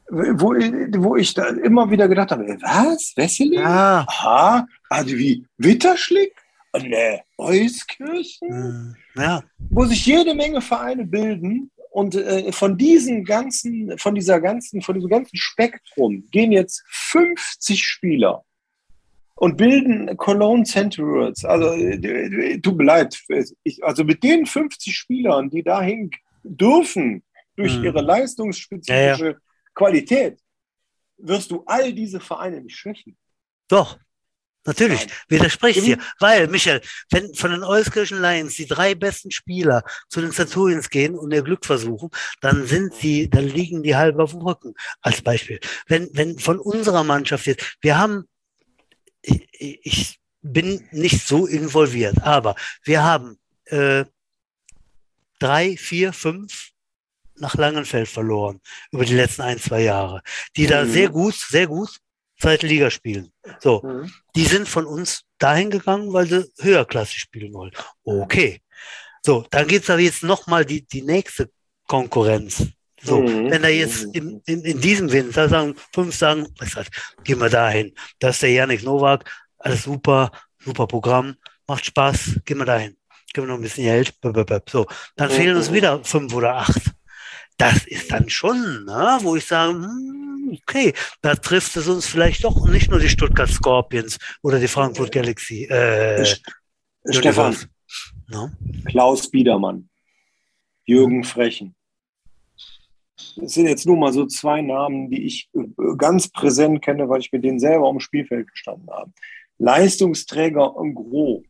[SPEAKER 3] wo, wo ich da immer wieder gedacht habe, ey, was, Wesseling?
[SPEAKER 1] Ja.
[SPEAKER 3] Aha, also wie Witterschlick? Ne, Euskirchen?
[SPEAKER 1] Hm, Ja,
[SPEAKER 3] wo sich jede Menge Vereine bilden und äh, von diesen ganzen, von dieser ganzen, von diesem ganzen Spektrum gehen jetzt 50 Spieler und bilden Cologne Centurions. Also tut mir leid, ich, also mit den 50 Spielern, die dahin dürfen durch
[SPEAKER 1] Mhm.
[SPEAKER 3] ihre leistungsspezifische Qualität, wirst du all diese Vereine nicht schwächen.
[SPEAKER 1] doch. Natürlich, widerspricht dir. Weil, Michael, wenn von den Euskirchen Lions die drei besten Spieler zu den Centurions gehen und ihr Glück versuchen, dann sind sie, dann liegen die halb auf dem Rücken. Als Beispiel. Wenn, wenn von unserer Mannschaft jetzt, wir haben, ich, bin nicht so involviert, aber wir haben äh, drei, vier, fünf nach Langenfeld verloren über die letzten ein, zwei Jahre, die da
[SPEAKER 3] Mhm.
[SPEAKER 1] sehr gut, sehr gut zweite Liga spielen. So,
[SPEAKER 3] Mhm.
[SPEAKER 1] die sind von uns dahin gegangen, weil sie höherklassig spielen wollen. Okay. So, dann geht's aber jetzt nochmal die, die nächste Konkurrenz. So,
[SPEAKER 3] Mhm.
[SPEAKER 1] wenn da jetzt in, in, in diesem Winter sagen, fünf sagen, was heißt, gehen wir dahin. Da ist der Janik Nowak, alles super, super Programm, macht Spaß, gehen wir dahin. Geben wir noch ein bisschen Geld. So, dann
[SPEAKER 3] Mhm.
[SPEAKER 1] fehlen uns wieder fünf oder acht. Das ist dann schon, ne, wo ich sage, hm, okay, da trifft es uns vielleicht doch nicht nur die Stuttgart Scorpions oder die Frankfurt Galaxy. Äh,
[SPEAKER 3] Stefan,
[SPEAKER 1] Universe. Ne?
[SPEAKER 3] Klaus Biedermann, Jürgen Frechen. Das sind jetzt nur mal so zwei Namen, die ich äh, ganz präsent kenne, weil ich mit denen selber am Spielfeld gestanden habe. Leistungsträger en gros.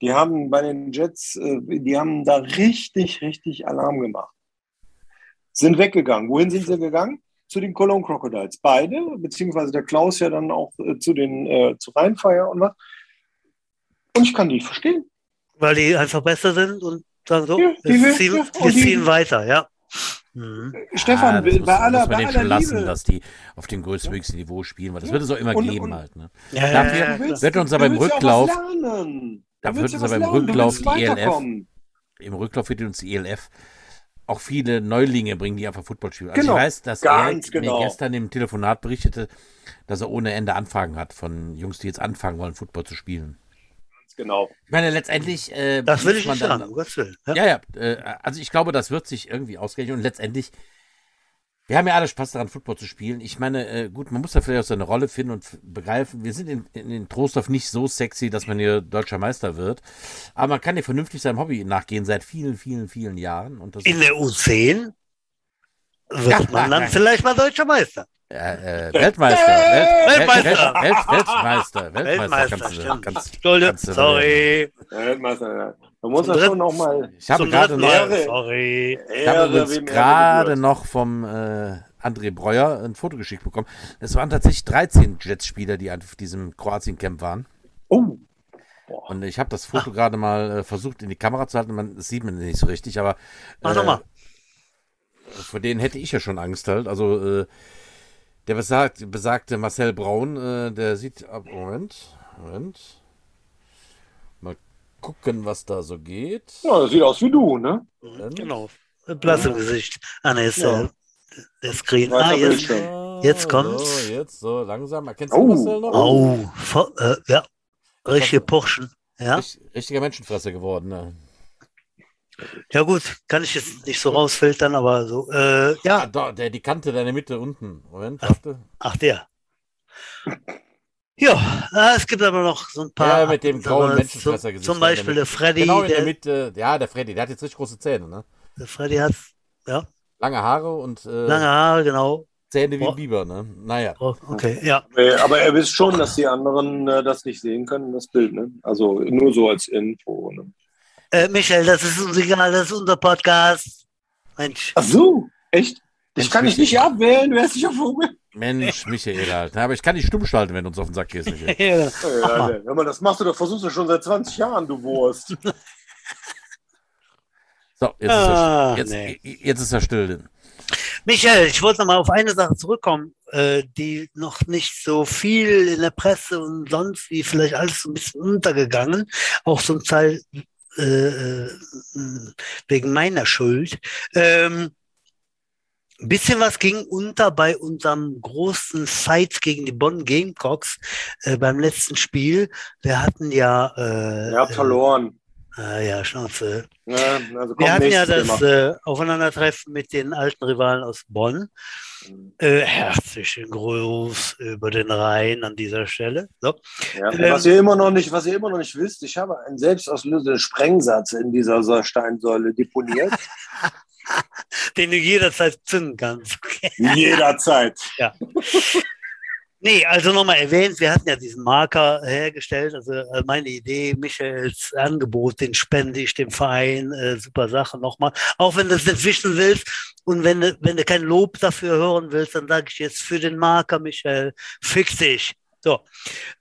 [SPEAKER 3] Die haben bei den Jets, äh, die haben da richtig, richtig Alarm gemacht. Sind weggegangen. Wohin sind sie gegangen? Zu den Cologne Crocodiles. Beide, beziehungsweise der Klaus ja dann auch äh, zu den äh, zu Rheinfeier und was. Und ich kann die verstehen.
[SPEAKER 1] Weil die einfach besser sind und sagen so,
[SPEAKER 3] Ja,
[SPEAKER 1] wir ziehen, wir ziehen weiter, ja. Mhm.
[SPEAKER 3] Stefan,
[SPEAKER 2] Ah, das muss,
[SPEAKER 3] bei aller,
[SPEAKER 2] muss man
[SPEAKER 3] bei
[SPEAKER 2] denen
[SPEAKER 3] aller
[SPEAKER 2] schon lassen,
[SPEAKER 3] Liebe.
[SPEAKER 2] dass die auf dem größtmöglichen Niveau spielen, weil das
[SPEAKER 3] Ja.
[SPEAKER 2] wird es auch immer
[SPEAKER 3] Und-
[SPEAKER 2] geben
[SPEAKER 3] und-
[SPEAKER 2] halt. Ne?
[SPEAKER 1] Ja,
[SPEAKER 2] Dafür
[SPEAKER 1] ja,
[SPEAKER 2] wird uns aber im Rücklauf, da wird uns aber im Rücklauf die ELF im Rücklauf wird uns die ELF auch viele Neulinge bringen, die einfach Football spielen. Also
[SPEAKER 3] Genau,
[SPEAKER 2] ich weiß, dass
[SPEAKER 3] ganz
[SPEAKER 2] er
[SPEAKER 3] genau.
[SPEAKER 2] mir gestern im Telefonat berichtete, dass er ohne Ende Anfragen hat von Jungs, die jetzt anfangen wollen, Football zu spielen.
[SPEAKER 3] Genau.
[SPEAKER 2] Ich meine, letztendlich. Äh,
[SPEAKER 1] Das will ich
[SPEAKER 2] man
[SPEAKER 1] nicht
[SPEAKER 2] dann-
[SPEAKER 1] sagen, um Gottes Willen. Ja.
[SPEAKER 2] Ja, ja. Äh, also ich glaube, das wird sich irgendwie ausgleichen und letztendlich. Wir haben ja alle Spaß daran, Football zu spielen. Ich meine, äh, gut, man muss da vielleicht auch seine Rolle finden und begreifen. Wir sind in, in, in Trostorf nicht so sexy, dass man hier deutscher Meister wird. Aber man kann ja vernünftig seinem Hobby nachgehen seit vielen, vielen, vielen Jahren. Und das
[SPEAKER 1] In der U10 wird man dann vielleicht mal deutscher Meister.
[SPEAKER 2] Äh, äh, Weltmeister. Welt,
[SPEAKER 1] Weltmeister.
[SPEAKER 2] Welt, Welt, Weltmeister. Weltmeister.
[SPEAKER 1] Weltmeister,
[SPEAKER 2] kannst du- kannst-
[SPEAKER 1] Entschuldigung,
[SPEAKER 2] kannst du-
[SPEAKER 1] sorry.
[SPEAKER 3] Weltmeister, ja. Man muss
[SPEAKER 1] Zum
[SPEAKER 3] das schon nochmal.
[SPEAKER 2] Ich habe gerade noch,
[SPEAKER 1] sorry.
[SPEAKER 2] Ich habe übrigens gerade noch vom äh, André Breuer ein Foto geschickt bekommen. Es waren tatsächlich 13 Jets-Spieler, die auf diesem Kroatien-Camp waren.
[SPEAKER 3] Oh.
[SPEAKER 2] Und ich habe das Foto gerade mal äh, versucht in die Kamera zu halten. Man das sieht man nicht so richtig, aber
[SPEAKER 1] Mach nochmal.
[SPEAKER 2] vor denen hätte ich ja schon Angst halt. Also äh, der besagt, besagte Marcel Braun, äh, der sieht ab Moment, Moment. Mal gucken, was da so geht.
[SPEAKER 3] Ja, das sieht aus wie du, ne?
[SPEAKER 2] Moment.
[SPEAKER 1] Genau. Blass im Gesicht. Ah, ne, ist
[SPEAKER 3] Ja.
[SPEAKER 1] der, der Screen. Ah, jetzt. Jetzt kommt's.
[SPEAKER 2] So, jetzt so langsam. Erkennst du
[SPEAKER 3] Oh.
[SPEAKER 2] Marcel noch?
[SPEAKER 1] Oh, vo- äh, ja. Richtige Porschen. Ja.
[SPEAKER 2] Richt- Richtiger Menschenfresser geworden. Ne?
[SPEAKER 1] Ja, gut. Kann ich jetzt nicht so rausfiltern, aber so. Äh,
[SPEAKER 2] Ja,
[SPEAKER 1] ja.
[SPEAKER 2] da, der, die Kante da in der Mitte unten. Moment, warte.
[SPEAKER 1] Ach, der. Ja, ah, es gibt aber noch so ein paar.
[SPEAKER 2] Ja, mit dem grauen
[SPEAKER 1] aber
[SPEAKER 2] Menschenfressergesicht
[SPEAKER 1] Zum,
[SPEAKER 2] der
[SPEAKER 1] Beispiel
[SPEAKER 2] Mitte.
[SPEAKER 1] der Freddy.
[SPEAKER 2] Genau in der
[SPEAKER 1] der,
[SPEAKER 2] Mitte. Ja, der Freddy, der hat jetzt richtig große Zähne. Ne?
[SPEAKER 1] der Freddy hat ja,
[SPEAKER 2] Lange Haare und äh,
[SPEAKER 1] lange Haare, genau.
[SPEAKER 2] Zähne wie
[SPEAKER 1] Oh.
[SPEAKER 2] ein Biber. Ne? Naja.
[SPEAKER 1] Oh, okay, ja.
[SPEAKER 3] Äh, Aber er wisst schon, dass die anderen äh, das nicht sehen können, das Bild, ne? Also nur so als Info. Ne?
[SPEAKER 1] Äh, Michael, das ist uns egal, das ist unser Podcast. Mensch.
[SPEAKER 3] Ach so, echt? Ich
[SPEAKER 2] Mensch,
[SPEAKER 3] kann dich
[SPEAKER 2] Michael.
[SPEAKER 3] nicht abwählen, du hast dich auf Vogel.
[SPEAKER 2] Mensch, Michael. Aber ich kann dich stumm schalten, wenn du uns auf den Sack gehst. Michael.
[SPEAKER 1] Ja.
[SPEAKER 3] Ja, ja, hör mal, das machst du, das versuchst du schon seit 20 Jahren, du Wurst.
[SPEAKER 2] So, jetzt,
[SPEAKER 1] Ah,
[SPEAKER 2] ist, er,
[SPEAKER 1] nee.
[SPEAKER 2] jetzt, jetzt ist er still.
[SPEAKER 1] Michael, ich wollte noch mal auf eine Sache zurückkommen, äh, die noch nicht so viel in der Presse und sonst wie vielleicht alles so ein bisschen untergegangen, auch zum Teil äh, äh, wegen meiner Schuld. Ähm, ein bisschen was ging unter bei unserem großen Fight gegen die Bonn Gamecocks äh, beim letzten Spiel. Wir hatten ja, äh,
[SPEAKER 3] habt verloren.
[SPEAKER 1] Äh, ja, Schnauze.
[SPEAKER 3] Ja, also
[SPEAKER 1] Wir hatten ja das äh, Aufeinandertreffen mit den alten Rivalen aus Bonn. Äh, herzlichen Gruß über den Rhein an dieser Stelle. So.
[SPEAKER 3] Ja,
[SPEAKER 1] ähm,
[SPEAKER 3] was ihr immer noch nicht, was ihr immer noch nicht wisst, ich habe einen selbstauslösenden Sprengsatz in dieser Steinsäule deponiert.
[SPEAKER 1] Den du jederzeit zünden kannst.
[SPEAKER 3] Jederzeit.
[SPEAKER 1] Nee, also nochmal erwähnt, wir hatten ja diesen Marker hergestellt. Also äh, meine Idee, Michaels Angebot, den spende ich dem Verein. Äh, super Sache nochmal. Auch wenn du es nicht wissen willst und wenn du, wenn du kein Lob dafür hören willst, dann sage ich jetzt für den Marker, Michael, fix dich. So.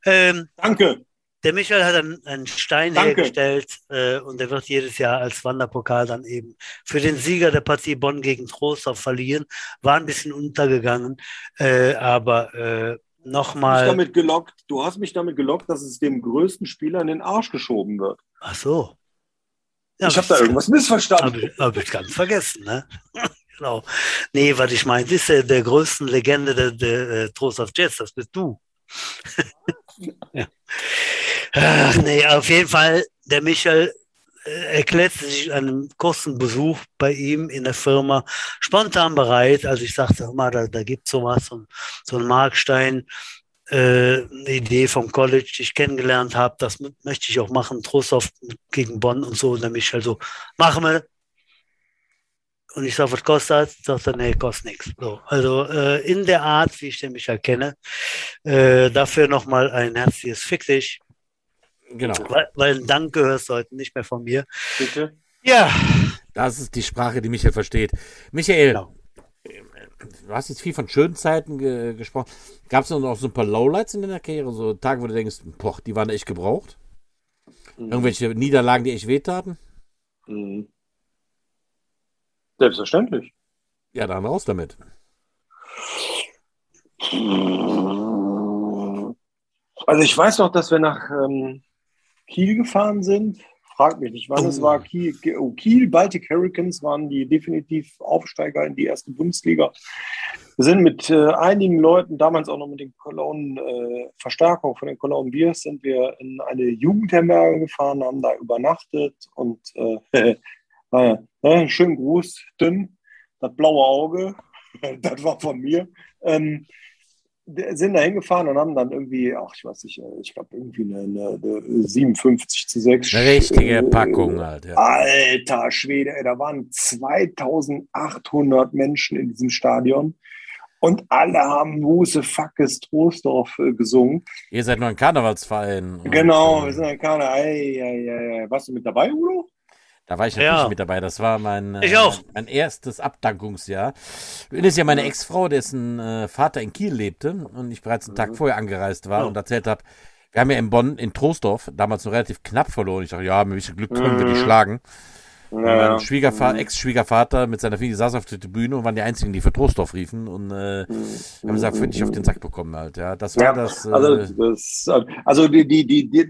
[SPEAKER 1] Ähm,
[SPEAKER 3] Danke.
[SPEAKER 1] Der Michael hat einen, einen Stein
[SPEAKER 3] Danke.
[SPEAKER 1] hergestellt äh, und der wird jedes Jahr als Wanderpokal dann eben für den Sieger der Partie Bonn gegen Trostorf verlieren. War ein bisschen untergegangen, äh, aber äh, nochmal.
[SPEAKER 3] damit gelockt, du hast mich damit gelockt, dass es dem größten Spieler in den Arsch geschoben wird.
[SPEAKER 1] Ach so. Ja,
[SPEAKER 3] ich habe da irgendwas missverstanden.
[SPEAKER 1] Habe ich, hab ich ganz vergessen, ne? genau. Nee, was ich meine, ist der, der größten Legende der, der äh, Trostorf Jets, das bist du. ja. Ach, nee, auf jeden Fall, der Michael äh, erklärte sich einem kurzen Besuch bei ihm in der Firma spontan bereit, als ich sagte, mal, da, da gibt es sowas, so, so einen Markstein, äh, eine Idee vom College, die ich kennengelernt habe, das möchte ich auch machen, Trostorf gegen Bonn und so. Und der Michael so, machen wir. Und ich sage, was kostet das? Sagt er, nee, kostet nichts. So, also äh, in der Art, wie ich den Michael kenne, äh, dafür nochmal ein herzliches Fick dich,
[SPEAKER 2] Genau.
[SPEAKER 1] weil, weil ein Dank gehörst du heute nicht mehr von mir.
[SPEAKER 3] Bitte.
[SPEAKER 1] Ja,
[SPEAKER 2] Das ist die Sprache, die Michael versteht. Michael,
[SPEAKER 1] Genau.
[SPEAKER 2] du hast jetzt viel von schönen Zeiten ge gesprochen. Gab es noch so ein paar Lowlights in deiner Karriere? So Tage, wo du denkst, boah, die waren echt gebraucht? Irgendwelche Niederlagen, die echt wehtaten?
[SPEAKER 3] Mhm. Selbstverständlich.
[SPEAKER 2] Ja, dann raus damit.
[SPEAKER 3] Also ich weiß noch, dass wir nach ähm, Kiel gefahren sind. Frag mich nicht, wann
[SPEAKER 1] Oh.
[SPEAKER 3] es war. Kiel, oh, Kiel, Baltic Hurricanes waren die definitiv Aufsteiger in die erste Bundesliga. Wir sind mit äh, einigen Leuten, damals auch noch mit den Cologne äh, Verstärkung von den Cologne Beers, sind wir in eine Jugendherberge gefahren, haben da übernachtet und äh, naja, ne, schönen Gruß, dünn, das blaue Auge, das war von mir. Ähm, sind da hingefahren und haben dann irgendwie, ach, ich weiß nicht, äh, ich glaube irgendwie eine, eine, eine 57 zu 6.
[SPEAKER 2] Eine richtige
[SPEAKER 3] äh,
[SPEAKER 2] Packung halt. Ja.
[SPEAKER 3] Alter Schwede, ey, da waren 2800 Menschen in diesem Stadion und alle haben Muse Fackes Trostorf äh, gesungen.
[SPEAKER 2] Ihr seid nur ein Karnevalsverein.
[SPEAKER 3] Genau, wir sind ein. Ei, ei, ei, ei. Warst du mit dabei, Udo?
[SPEAKER 2] Da war ich natürlich
[SPEAKER 1] Ja.
[SPEAKER 2] mit dabei. Das war mein, äh, mein erstes Abdankungsjahr. Das ist ja meine Ex-Frau, dessen äh, Vater in Kiel lebte und ich bereits einen Tag vorher angereist war
[SPEAKER 1] Ja.
[SPEAKER 2] und erzählt habe, wir haben ja in Bonn, in Trostorf, damals noch relativ knapp verloren. Ich dachte, ja, mit ein bisschen Glück können wir die
[SPEAKER 3] Mhm.
[SPEAKER 2] schlagen.
[SPEAKER 3] Ja.
[SPEAKER 2] mein Schwiegerva
[SPEAKER 3] Mhm.
[SPEAKER 2] Ex-Schwiegervater mit seiner Familie saß auf der Tribüne und waren die einzigen, die für Trostorf riefen und äh, haben gesagt, völlig auf den Sack bekommen halt. Ja, das war
[SPEAKER 3] Ja,
[SPEAKER 2] das. Äh,
[SPEAKER 3] Also, das, also die, die, die, die,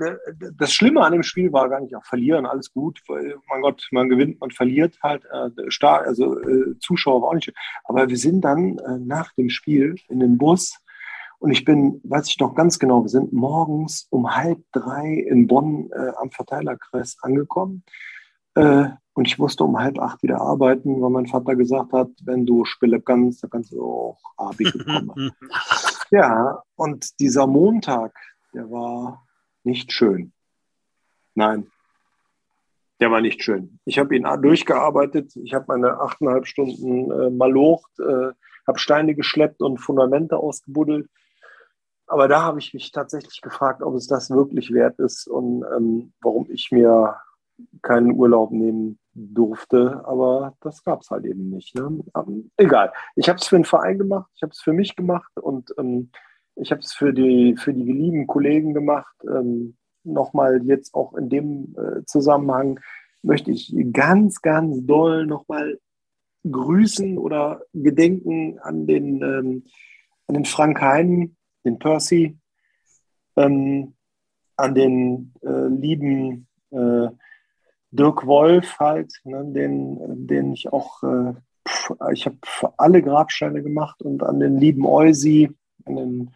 [SPEAKER 3] das Schlimme an dem Spiel war gar nicht auch verlieren, alles gut. weil, Mein Gott, man gewinnt, man verliert halt. Äh, stark, also äh, Zuschauer war auch nicht. Aber wir sind dann äh, nach dem Spiel in den Bus und ich bin, weiß ich noch ganz genau, wir sind morgens um halb drei in Bonn äh, am Verteilerkreis angekommen. Äh, und ich musste um halb acht wieder arbeiten, weil mein Vater gesagt hat, wenn du Spiele kannst, dann kannst du auch Abi bekommen. Ja, und dieser Montag, der war nicht schön. Nein, der war nicht schön. Ich habe ihn durchgearbeitet. Ich habe meine achteinhalb Stunden äh, malocht, äh, habe Steine geschleppt und Fundamente ausgebuddelt. Aber da habe ich mich tatsächlich gefragt, ob es das wirklich wert ist und ähm, warum ich mir keinen Urlaub nehmen durfte, aber das gab es halt eben nicht. Ne? egal. Ich habe es für einen Verein gemacht, ich habe es für mich gemacht und ähm, ich habe es für die, für die lieben Kollegen gemacht. Ähm, nochmal jetzt auch in dem äh, Zusammenhang möchte ich ganz, ganz doll nochmal grüßen oder gedenken an den, ähm, an den Frank Hein, den Percy, ähm, an den äh, lieben äh, Dirk Wolf halt, ne, den, den ich auch, äh, ich habe alle Grabsteine gemacht und an den lieben Eusi, an den,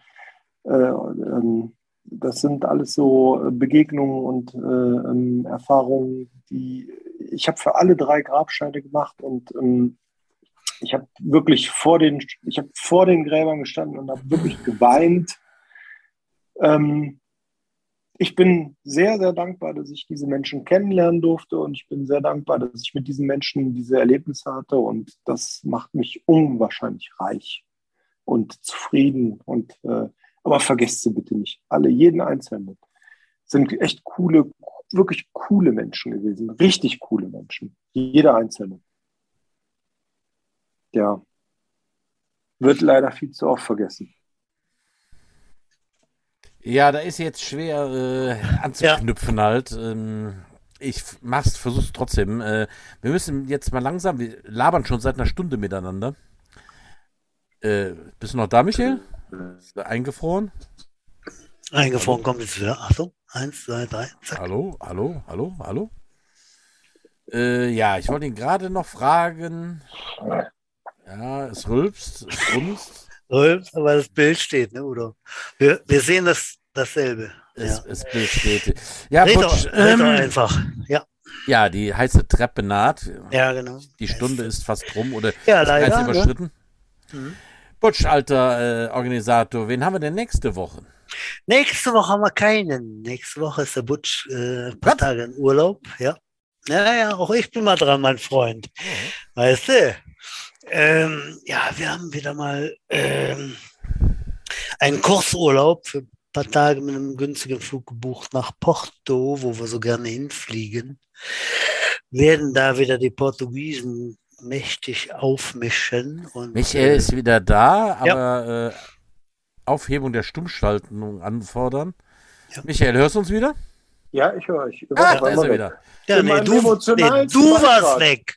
[SPEAKER 3] äh, ähm, das sind alles so Begegnungen und äh, ähm, Erfahrungen, die ich habe für alle drei Grabsteine gemacht und ähm, ich habe wirklich vor den, ich habe vor den Gräbern gestanden und habe wirklich geweint. Ähm, ich bin sehr, sehr dankbar, dass ich diese Menschen kennenlernen durfte und ich bin sehr dankbar, dass ich mit diesen Menschen diese Erlebnisse hatte und das macht mich unwahrscheinlich reich und zufrieden und äh, aber vergesst sie bitte nicht. Alle, jeden Einzelnen sind echt coole, wirklich coole Menschen gewesen. Richtig coole Menschen. Jeder Einzelne. Ja. Wird leider viel zu oft vergessen.
[SPEAKER 2] Ja, da ist jetzt schwer äh, anzuknüpfen ja. halt. Ähm, ich mach's, versuch's trotzdem. Äh, wir müssen jetzt mal langsam, wir labern schon seit einer Stunde miteinander. Äh, bist du noch da, Michael? Ist er eingefroren?
[SPEAKER 1] Eingefroren kommt jetzt wieder. Achtung. Eins, zwei, drei.
[SPEAKER 2] Zack. Hallo, hallo, hallo, hallo. Äh, ja, ich wollte ihn gerade noch fragen. Ja, es rülpst, es runzt
[SPEAKER 1] aber das Bild steht, ne, Udo? Wir, wir sehen das dasselbe.
[SPEAKER 2] Es, ja. Bild steht. Ja,
[SPEAKER 1] red Butch, ähm, einfach. Ja.
[SPEAKER 2] Ja, die heiße Treppe naht.
[SPEAKER 1] Ja, genau.
[SPEAKER 2] Die Stunde ist fast rum oder
[SPEAKER 1] ja, leider,
[SPEAKER 2] überschritten. Ja. Mhm. Butch, alter äh, Organisator, wen haben wir denn nächste Woche?
[SPEAKER 1] Nächste Woche haben wir keinen. Nächste Woche ist der Butch äh, ein paar Was? Tage in Urlaub. Ja. Ja, ja, auch ich bin mal dran, mein Freund. Oh. Weißt du? Ähm, ja, wir haben wieder mal ähm, einen Kursurlaub für paar Tage mit einem günstigen Flug gebucht nach Porto, wo wir so gerne hinfliegen. Werden da wieder die Portugiesen mächtig aufmischen. Und,
[SPEAKER 2] Michael äh, ist wieder da, aber ja. äh, Aufhebung der Stummschaltung anfordern. Ja. Michael, hörst du uns wieder?
[SPEAKER 3] Ja, ich höre euch.
[SPEAKER 2] Ah, da ist er wieder.
[SPEAKER 1] Ja, nee, du, nee, du warst weg.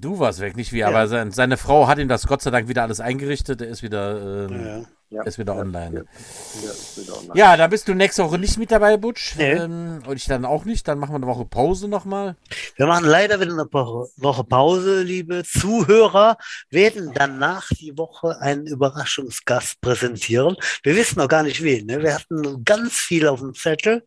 [SPEAKER 2] Du warst weg, nicht wie, ja. aber seine, seine Frau hat ihm das Gott sei Dank wieder alles eingerichtet. Er ist wieder, ähm, ja. ist wieder online. Ja, ist wieder online. ja, da bist du nächste Woche nicht mit dabei, Butch. Nee. Ähm, und ich dann auch nicht. Dann machen wir eine Woche Pause nochmal.
[SPEAKER 1] Wir machen leider wieder eine Woche Pause, liebe Zuhörer. Werden danach die Woche einen Überraschungsgast präsentieren. Wir wissen noch gar nicht wen. Ne? Wir hatten ganz viel auf dem Zettel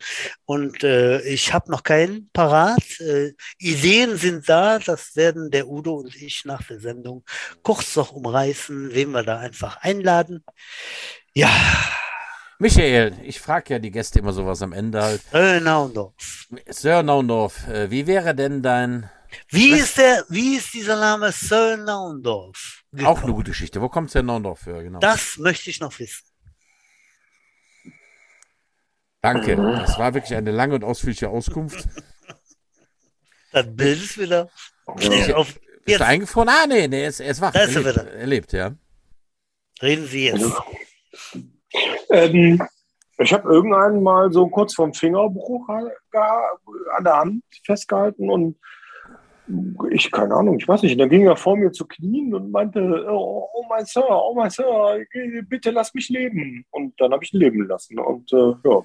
[SPEAKER 1] und äh, ich habe noch keinen parat. Äh, Ideen sind da. Das werden der Udo und ich nach der Sendung kurz noch umreißen, wen wir da einfach einladen. Ja.
[SPEAKER 2] Michael, ich frage ja die Gäste immer sowas am Ende halt.
[SPEAKER 1] Sir Naundorf.
[SPEAKER 2] Sir Naundorf, äh, wie wäre denn dein.
[SPEAKER 1] Wie ist, der, wie ist dieser Name Sir Naundorf?
[SPEAKER 2] Auch eine gute Geschichte. Wo kommt Sir Naundorf für? Genau.
[SPEAKER 1] Das möchte ich noch wissen.
[SPEAKER 2] Danke. Das war wirklich eine lange und ausführliche Auskunft.
[SPEAKER 1] Das Bild ist wieder.
[SPEAKER 2] Bist du eingefroren? Ah, nee, nee, er ist, er ist wach.
[SPEAKER 1] Da ist er,
[SPEAKER 2] lebt, er lebt, ja.
[SPEAKER 1] Reden Sie jetzt.
[SPEAKER 3] Ähm, ich habe irgendeinen mal so kurz vorm Fingerbruch an der Hand festgehalten und ich, keine Ahnung, ich weiß nicht. Dann ging er vor mir zu Knien und meinte, oh, oh mein Sir, oh mein Sir, bitte lass mich leben. Und dann habe ich ihn leben lassen. Und äh, ja,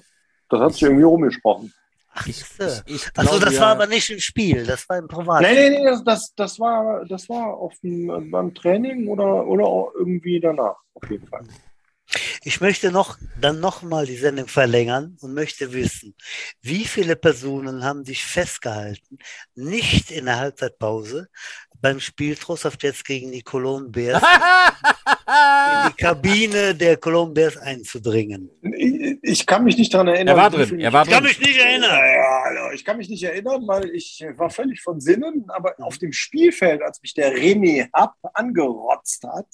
[SPEAKER 3] das hat sich irgendwie rumgesprochen.
[SPEAKER 1] Ach, ich, ich, ich also das ja, war aber nicht im Spiel, das war im Privat.
[SPEAKER 3] Nein, nein, nein, das, das, war, das war auf dem, beim Training oder, oder irgendwie danach, auf jeden Fall.
[SPEAKER 1] Ich möchte noch, dann nochmal die Sendung verlängern und möchte wissen, wie viele Personen haben dich festgehalten, nicht in der Halbzeitpause, beim Spiel Trostorf jetzt gegen die Cologne Bears in die Kabine der Cologne Bears einzudringen.
[SPEAKER 3] Ich, ich, kann mich nicht daran erinnern.
[SPEAKER 2] Er war drin. Er war
[SPEAKER 1] ich kann mich nicht erinnern.
[SPEAKER 3] Ja, ich kann mich nicht erinnern, weil ich war völlig von Sinnen, aber auf dem Spielfeld, als mich der René Happ angerotzt hat.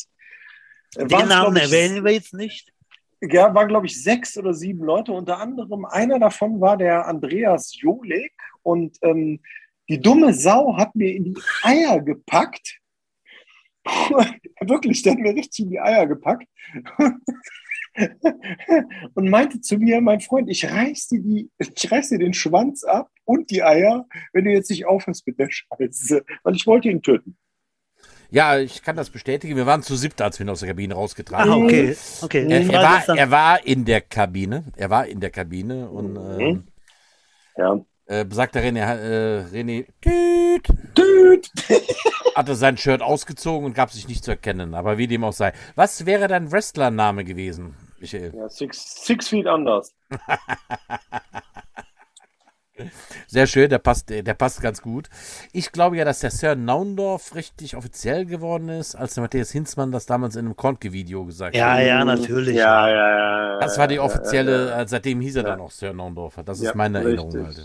[SPEAKER 1] Den Namen erwähnen wir jetzt nicht.
[SPEAKER 3] Ja, waren, glaube ich, sechs oder sieben Leute. Unter anderem einer davon war der Andreas Jolek. Und ähm, Die dumme Sau hat mir in die Eier gepackt. Wirklich, der hat mir richtig in die Eier gepackt. und meinte zu mir, mein Freund, ich reiß dir, die, ich reiß dir den Schwanz ab und die Eier, wenn du jetzt nicht aufhörst mit der Scheiße. Weil ich wollte ihn töten.
[SPEAKER 2] Ja, ich kann das bestätigen. Wir waren zu siebt, als wir ihn aus der Kabine rausgetragen
[SPEAKER 1] Ah,
[SPEAKER 2] haben.
[SPEAKER 1] okay. okay.
[SPEAKER 2] Er, er, war, er war in der Kabine. Er war in der Kabine und
[SPEAKER 3] Mhm. Ja.
[SPEAKER 2] äh, besagter René, äh, René Tüt,
[SPEAKER 3] Düt.
[SPEAKER 2] hatte sein Shirt ausgezogen und gab sich nicht zu erkennen. Aber wie dem auch sei. Was wäre dein Wrestlername gewesen, Michael?
[SPEAKER 3] Ja, six, six feet anders.
[SPEAKER 2] Sehr schön, der passt, der passt ganz gut. Ich glaube ja, dass der Sir Naundorf richtig offiziell geworden ist, als der Matthias Hinzmann das damals in einem Kontke-Video gesagt
[SPEAKER 1] Ja,
[SPEAKER 2] hat.
[SPEAKER 1] ja, natürlich.
[SPEAKER 3] Ja, ja, ja.
[SPEAKER 2] Das war die
[SPEAKER 3] ja,
[SPEAKER 2] offizielle,
[SPEAKER 3] ja,
[SPEAKER 2] äh, seitdem hieß er
[SPEAKER 3] Ja.
[SPEAKER 2] dann auch Sir Naundorfer. Das
[SPEAKER 3] Ja,
[SPEAKER 2] ist meine Erinnerung. Halt.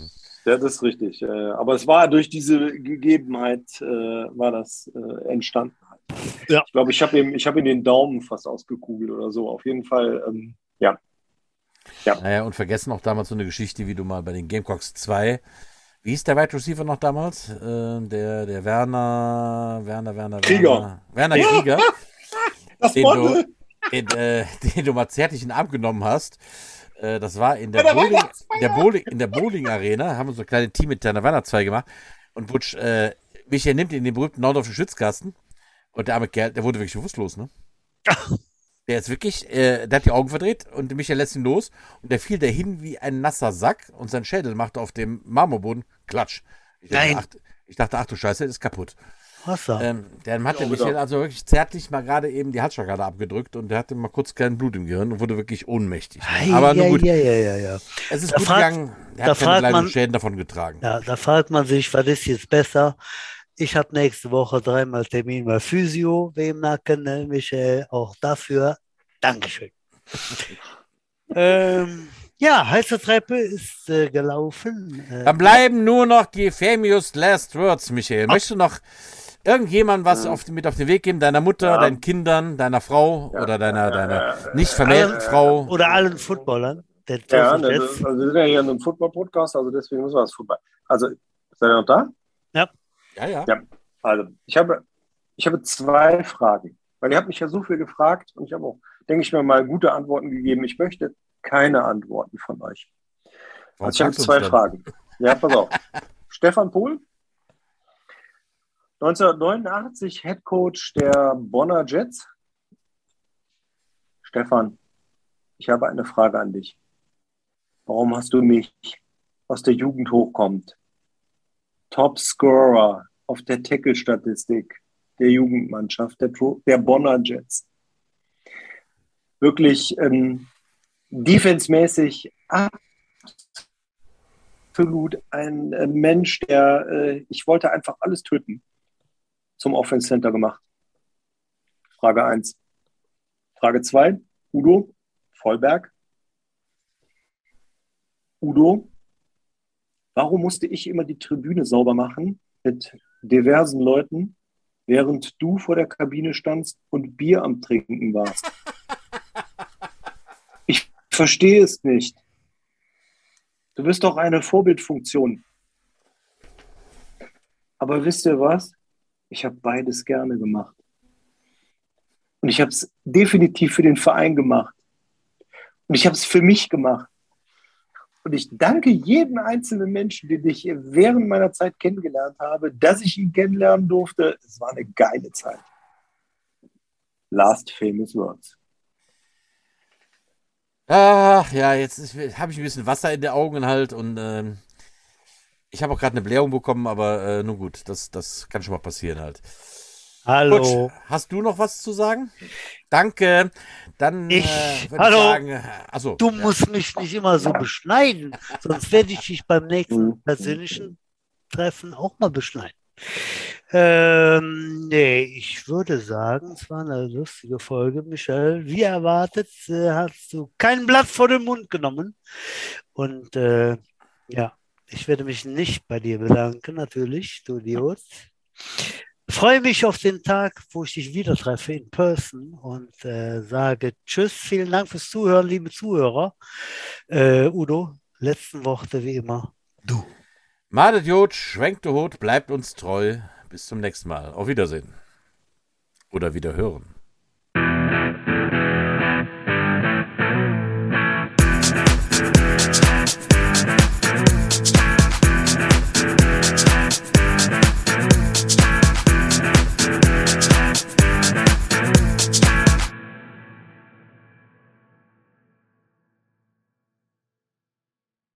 [SPEAKER 3] Ja, das ist richtig. äh, Aber es war durch diese Gegebenheit, äh, war das äh, entstanden.
[SPEAKER 1] Ja.
[SPEAKER 3] Ich glaube, ich habe ihm, ich hab ihm den Daumen fast ausgekugelt oder so. Auf jeden Fall, ähm, ja.
[SPEAKER 2] Naja, und vergessen auch damals so eine Geschichte, wie du mal bei den Gamecocks 2, wie hieß der Wide Receiver noch damals? Äh, der, der Werner, Werner, Werner,
[SPEAKER 3] Krieger.
[SPEAKER 2] Werner, Werner Krieger,
[SPEAKER 3] Das
[SPEAKER 2] den du, den, äh, den du mal zärtlich in den Arm genommen hast. Äh, das war in der,
[SPEAKER 3] der
[SPEAKER 2] Bowling, der Bowling, in der Bowling Arena, haben wir so ein kleines Team mit der Weihnachtsfeier gemacht. Und Butch, äh, Michael nimmt in den berühmten Nordorfschen Schützkasten. Und der arme Kerl, der wurde wirklich bewusstlos, ne? Der ist wirklich, äh, der hat die Augen verdreht und Michael lässt ihn los und der fiel dahin wie ein nasser Sack und sein Schädel machte auf dem Marmorboden Klatsch. Ich dachte,
[SPEAKER 1] Nein.
[SPEAKER 2] ach, ich dachte, ach du Scheiße, der ist kaputt.
[SPEAKER 1] Was da?
[SPEAKER 2] Ähm, dann hat der
[SPEAKER 3] Ja,
[SPEAKER 2] Michael also wirklich zärtlich mal gerade eben die Halsschlagader abgedrückt und der hatte mal kurz kein Blut im Gehirn und wurde wirklich ohnmächtig.
[SPEAKER 1] Ei,
[SPEAKER 2] Aber
[SPEAKER 1] ja,
[SPEAKER 2] gut,
[SPEAKER 1] ja, ja, ja, ja.
[SPEAKER 2] es ist
[SPEAKER 1] Da
[SPEAKER 2] gut
[SPEAKER 1] fragt-
[SPEAKER 2] gegangen. Er hat keine
[SPEAKER 1] man-
[SPEAKER 2] Schäden davon getragen.
[SPEAKER 1] Ja, da fragt man sich, was ist jetzt besser? Ich habe nächste Woche dreimal Termin bei Physio, wem Nacken, ne, Michael, auch dafür Dankeschön. ähm, ja, heiße Treppe ist äh, gelaufen. Äh,
[SPEAKER 2] Dann bleiben nur noch die famous last words, Michael. Möchtest du noch irgendjemand was auf, mit auf den Weg geben? Deiner Mutter,
[SPEAKER 3] Ja.
[SPEAKER 2] deinen Kindern, deiner Frau oder deiner, deiner nicht vermählten Frau?
[SPEAKER 1] oder allen Footballern. Der
[SPEAKER 3] Ja, ne,
[SPEAKER 1] jetzt.
[SPEAKER 3] also wir sind ja hier in einem Football-Podcast, also deswegen müssen wir das Football. Also, seid ihr noch da?
[SPEAKER 2] Ja, ja.
[SPEAKER 3] Ja. Also, ich habe, ich habe zwei Fragen. Weil ihr habt mich ja so viel gefragt und ich habe auch, denke ich mir mal, gute Antworten gegeben. Ich möchte keine Antworten von euch.
[SPEAKER 2] Warum
[SPEAKER 3] Also ich habe zwei
[SPEAKER 2] dann?
[SPEAKER 3] Fragen. Ja, pass auf. Stefan Pohl, 1989 Head Coach der Bonner Jets. Stefan, ich habe eine Frage an dich. Warum hast du mich aus der Jugend hochkommt? Top Scorer auf der Tackle-Statistik der Jugendmannschaft der, der Bonner Jets. Wirklich ähm, defensemäßig absolut ein äh, Mensch, der, äh, ich wollte einfach alles töten, zum Offense Center gemacht. Frage 1. Frage 2, Udo Vollberg. Udo, warum musste ich immer die Tribüne sauber machen mit diversen Leuten, während du vor der Kabine standst und Bier am Trinken warst? Ich verstehe es nicht. Du bist doch eine Vorbildfunktion. Aber wisst ihr was? Ich habe beides gerne gemacht. Und ich habe es definitiv für den Verein gemacht. Und ich habe es für mich gemacht. Und ich danke jedem einzelnen Menschen, den ich während meiner Zeit kennengelernt habe, dass ich ihn kennenlernen durfte. Es war eine geile Zeit. Last famous words.
[SPEAKER 2] Ach ja, jetzt habe ich ein bisschen Wasser in den Augen halt und ähm, ich habe auch gerade eine Blähung bekommen, aber äh, nun gut, das, das kann schon mal passieren halt.
[SPEAKER 1] Hallo.
[SPEAKER 2] Gut, hast du noch was zu sagen? Danke. Dann
[SPEAKER 1] Ich-
[SPEAKER 2] äh, würde
[SPEAKER 1] hallo.
[SPEAKER 2] ich sagen, äh, achso.
[SPEAKER 1] Du musst mich nicht immer so beschneiden, sonst werde ich dich beim nächsten
[SPEAKER 3] Mhm.
[SPEAKER 1] persönlichen Treffen auch mal beschneiden. Ähm, nee, ich würde sagen, es war eine lustige Folge, Michael. Wie erwartet, äh, hast du kein Blatt vor den Mund genommen. Und äh, ja, ich werde mich nicht bei dir bedanken, natürlich, du Idiot. Freue mich auf den Tag, wo ich dich wieder treffe in Person und äh, sage Tschüss, vielen Dank fürs Zuhören, liebe Zuhörer. Äh, Udo, letzten Worte wie immer. Du.
[SPEAKER 2] Madet Jod, schwenkt Hut, bleibt uns treu. Bis zum nächsten Mal. Auf Wiedersehen. Oder wieder hören.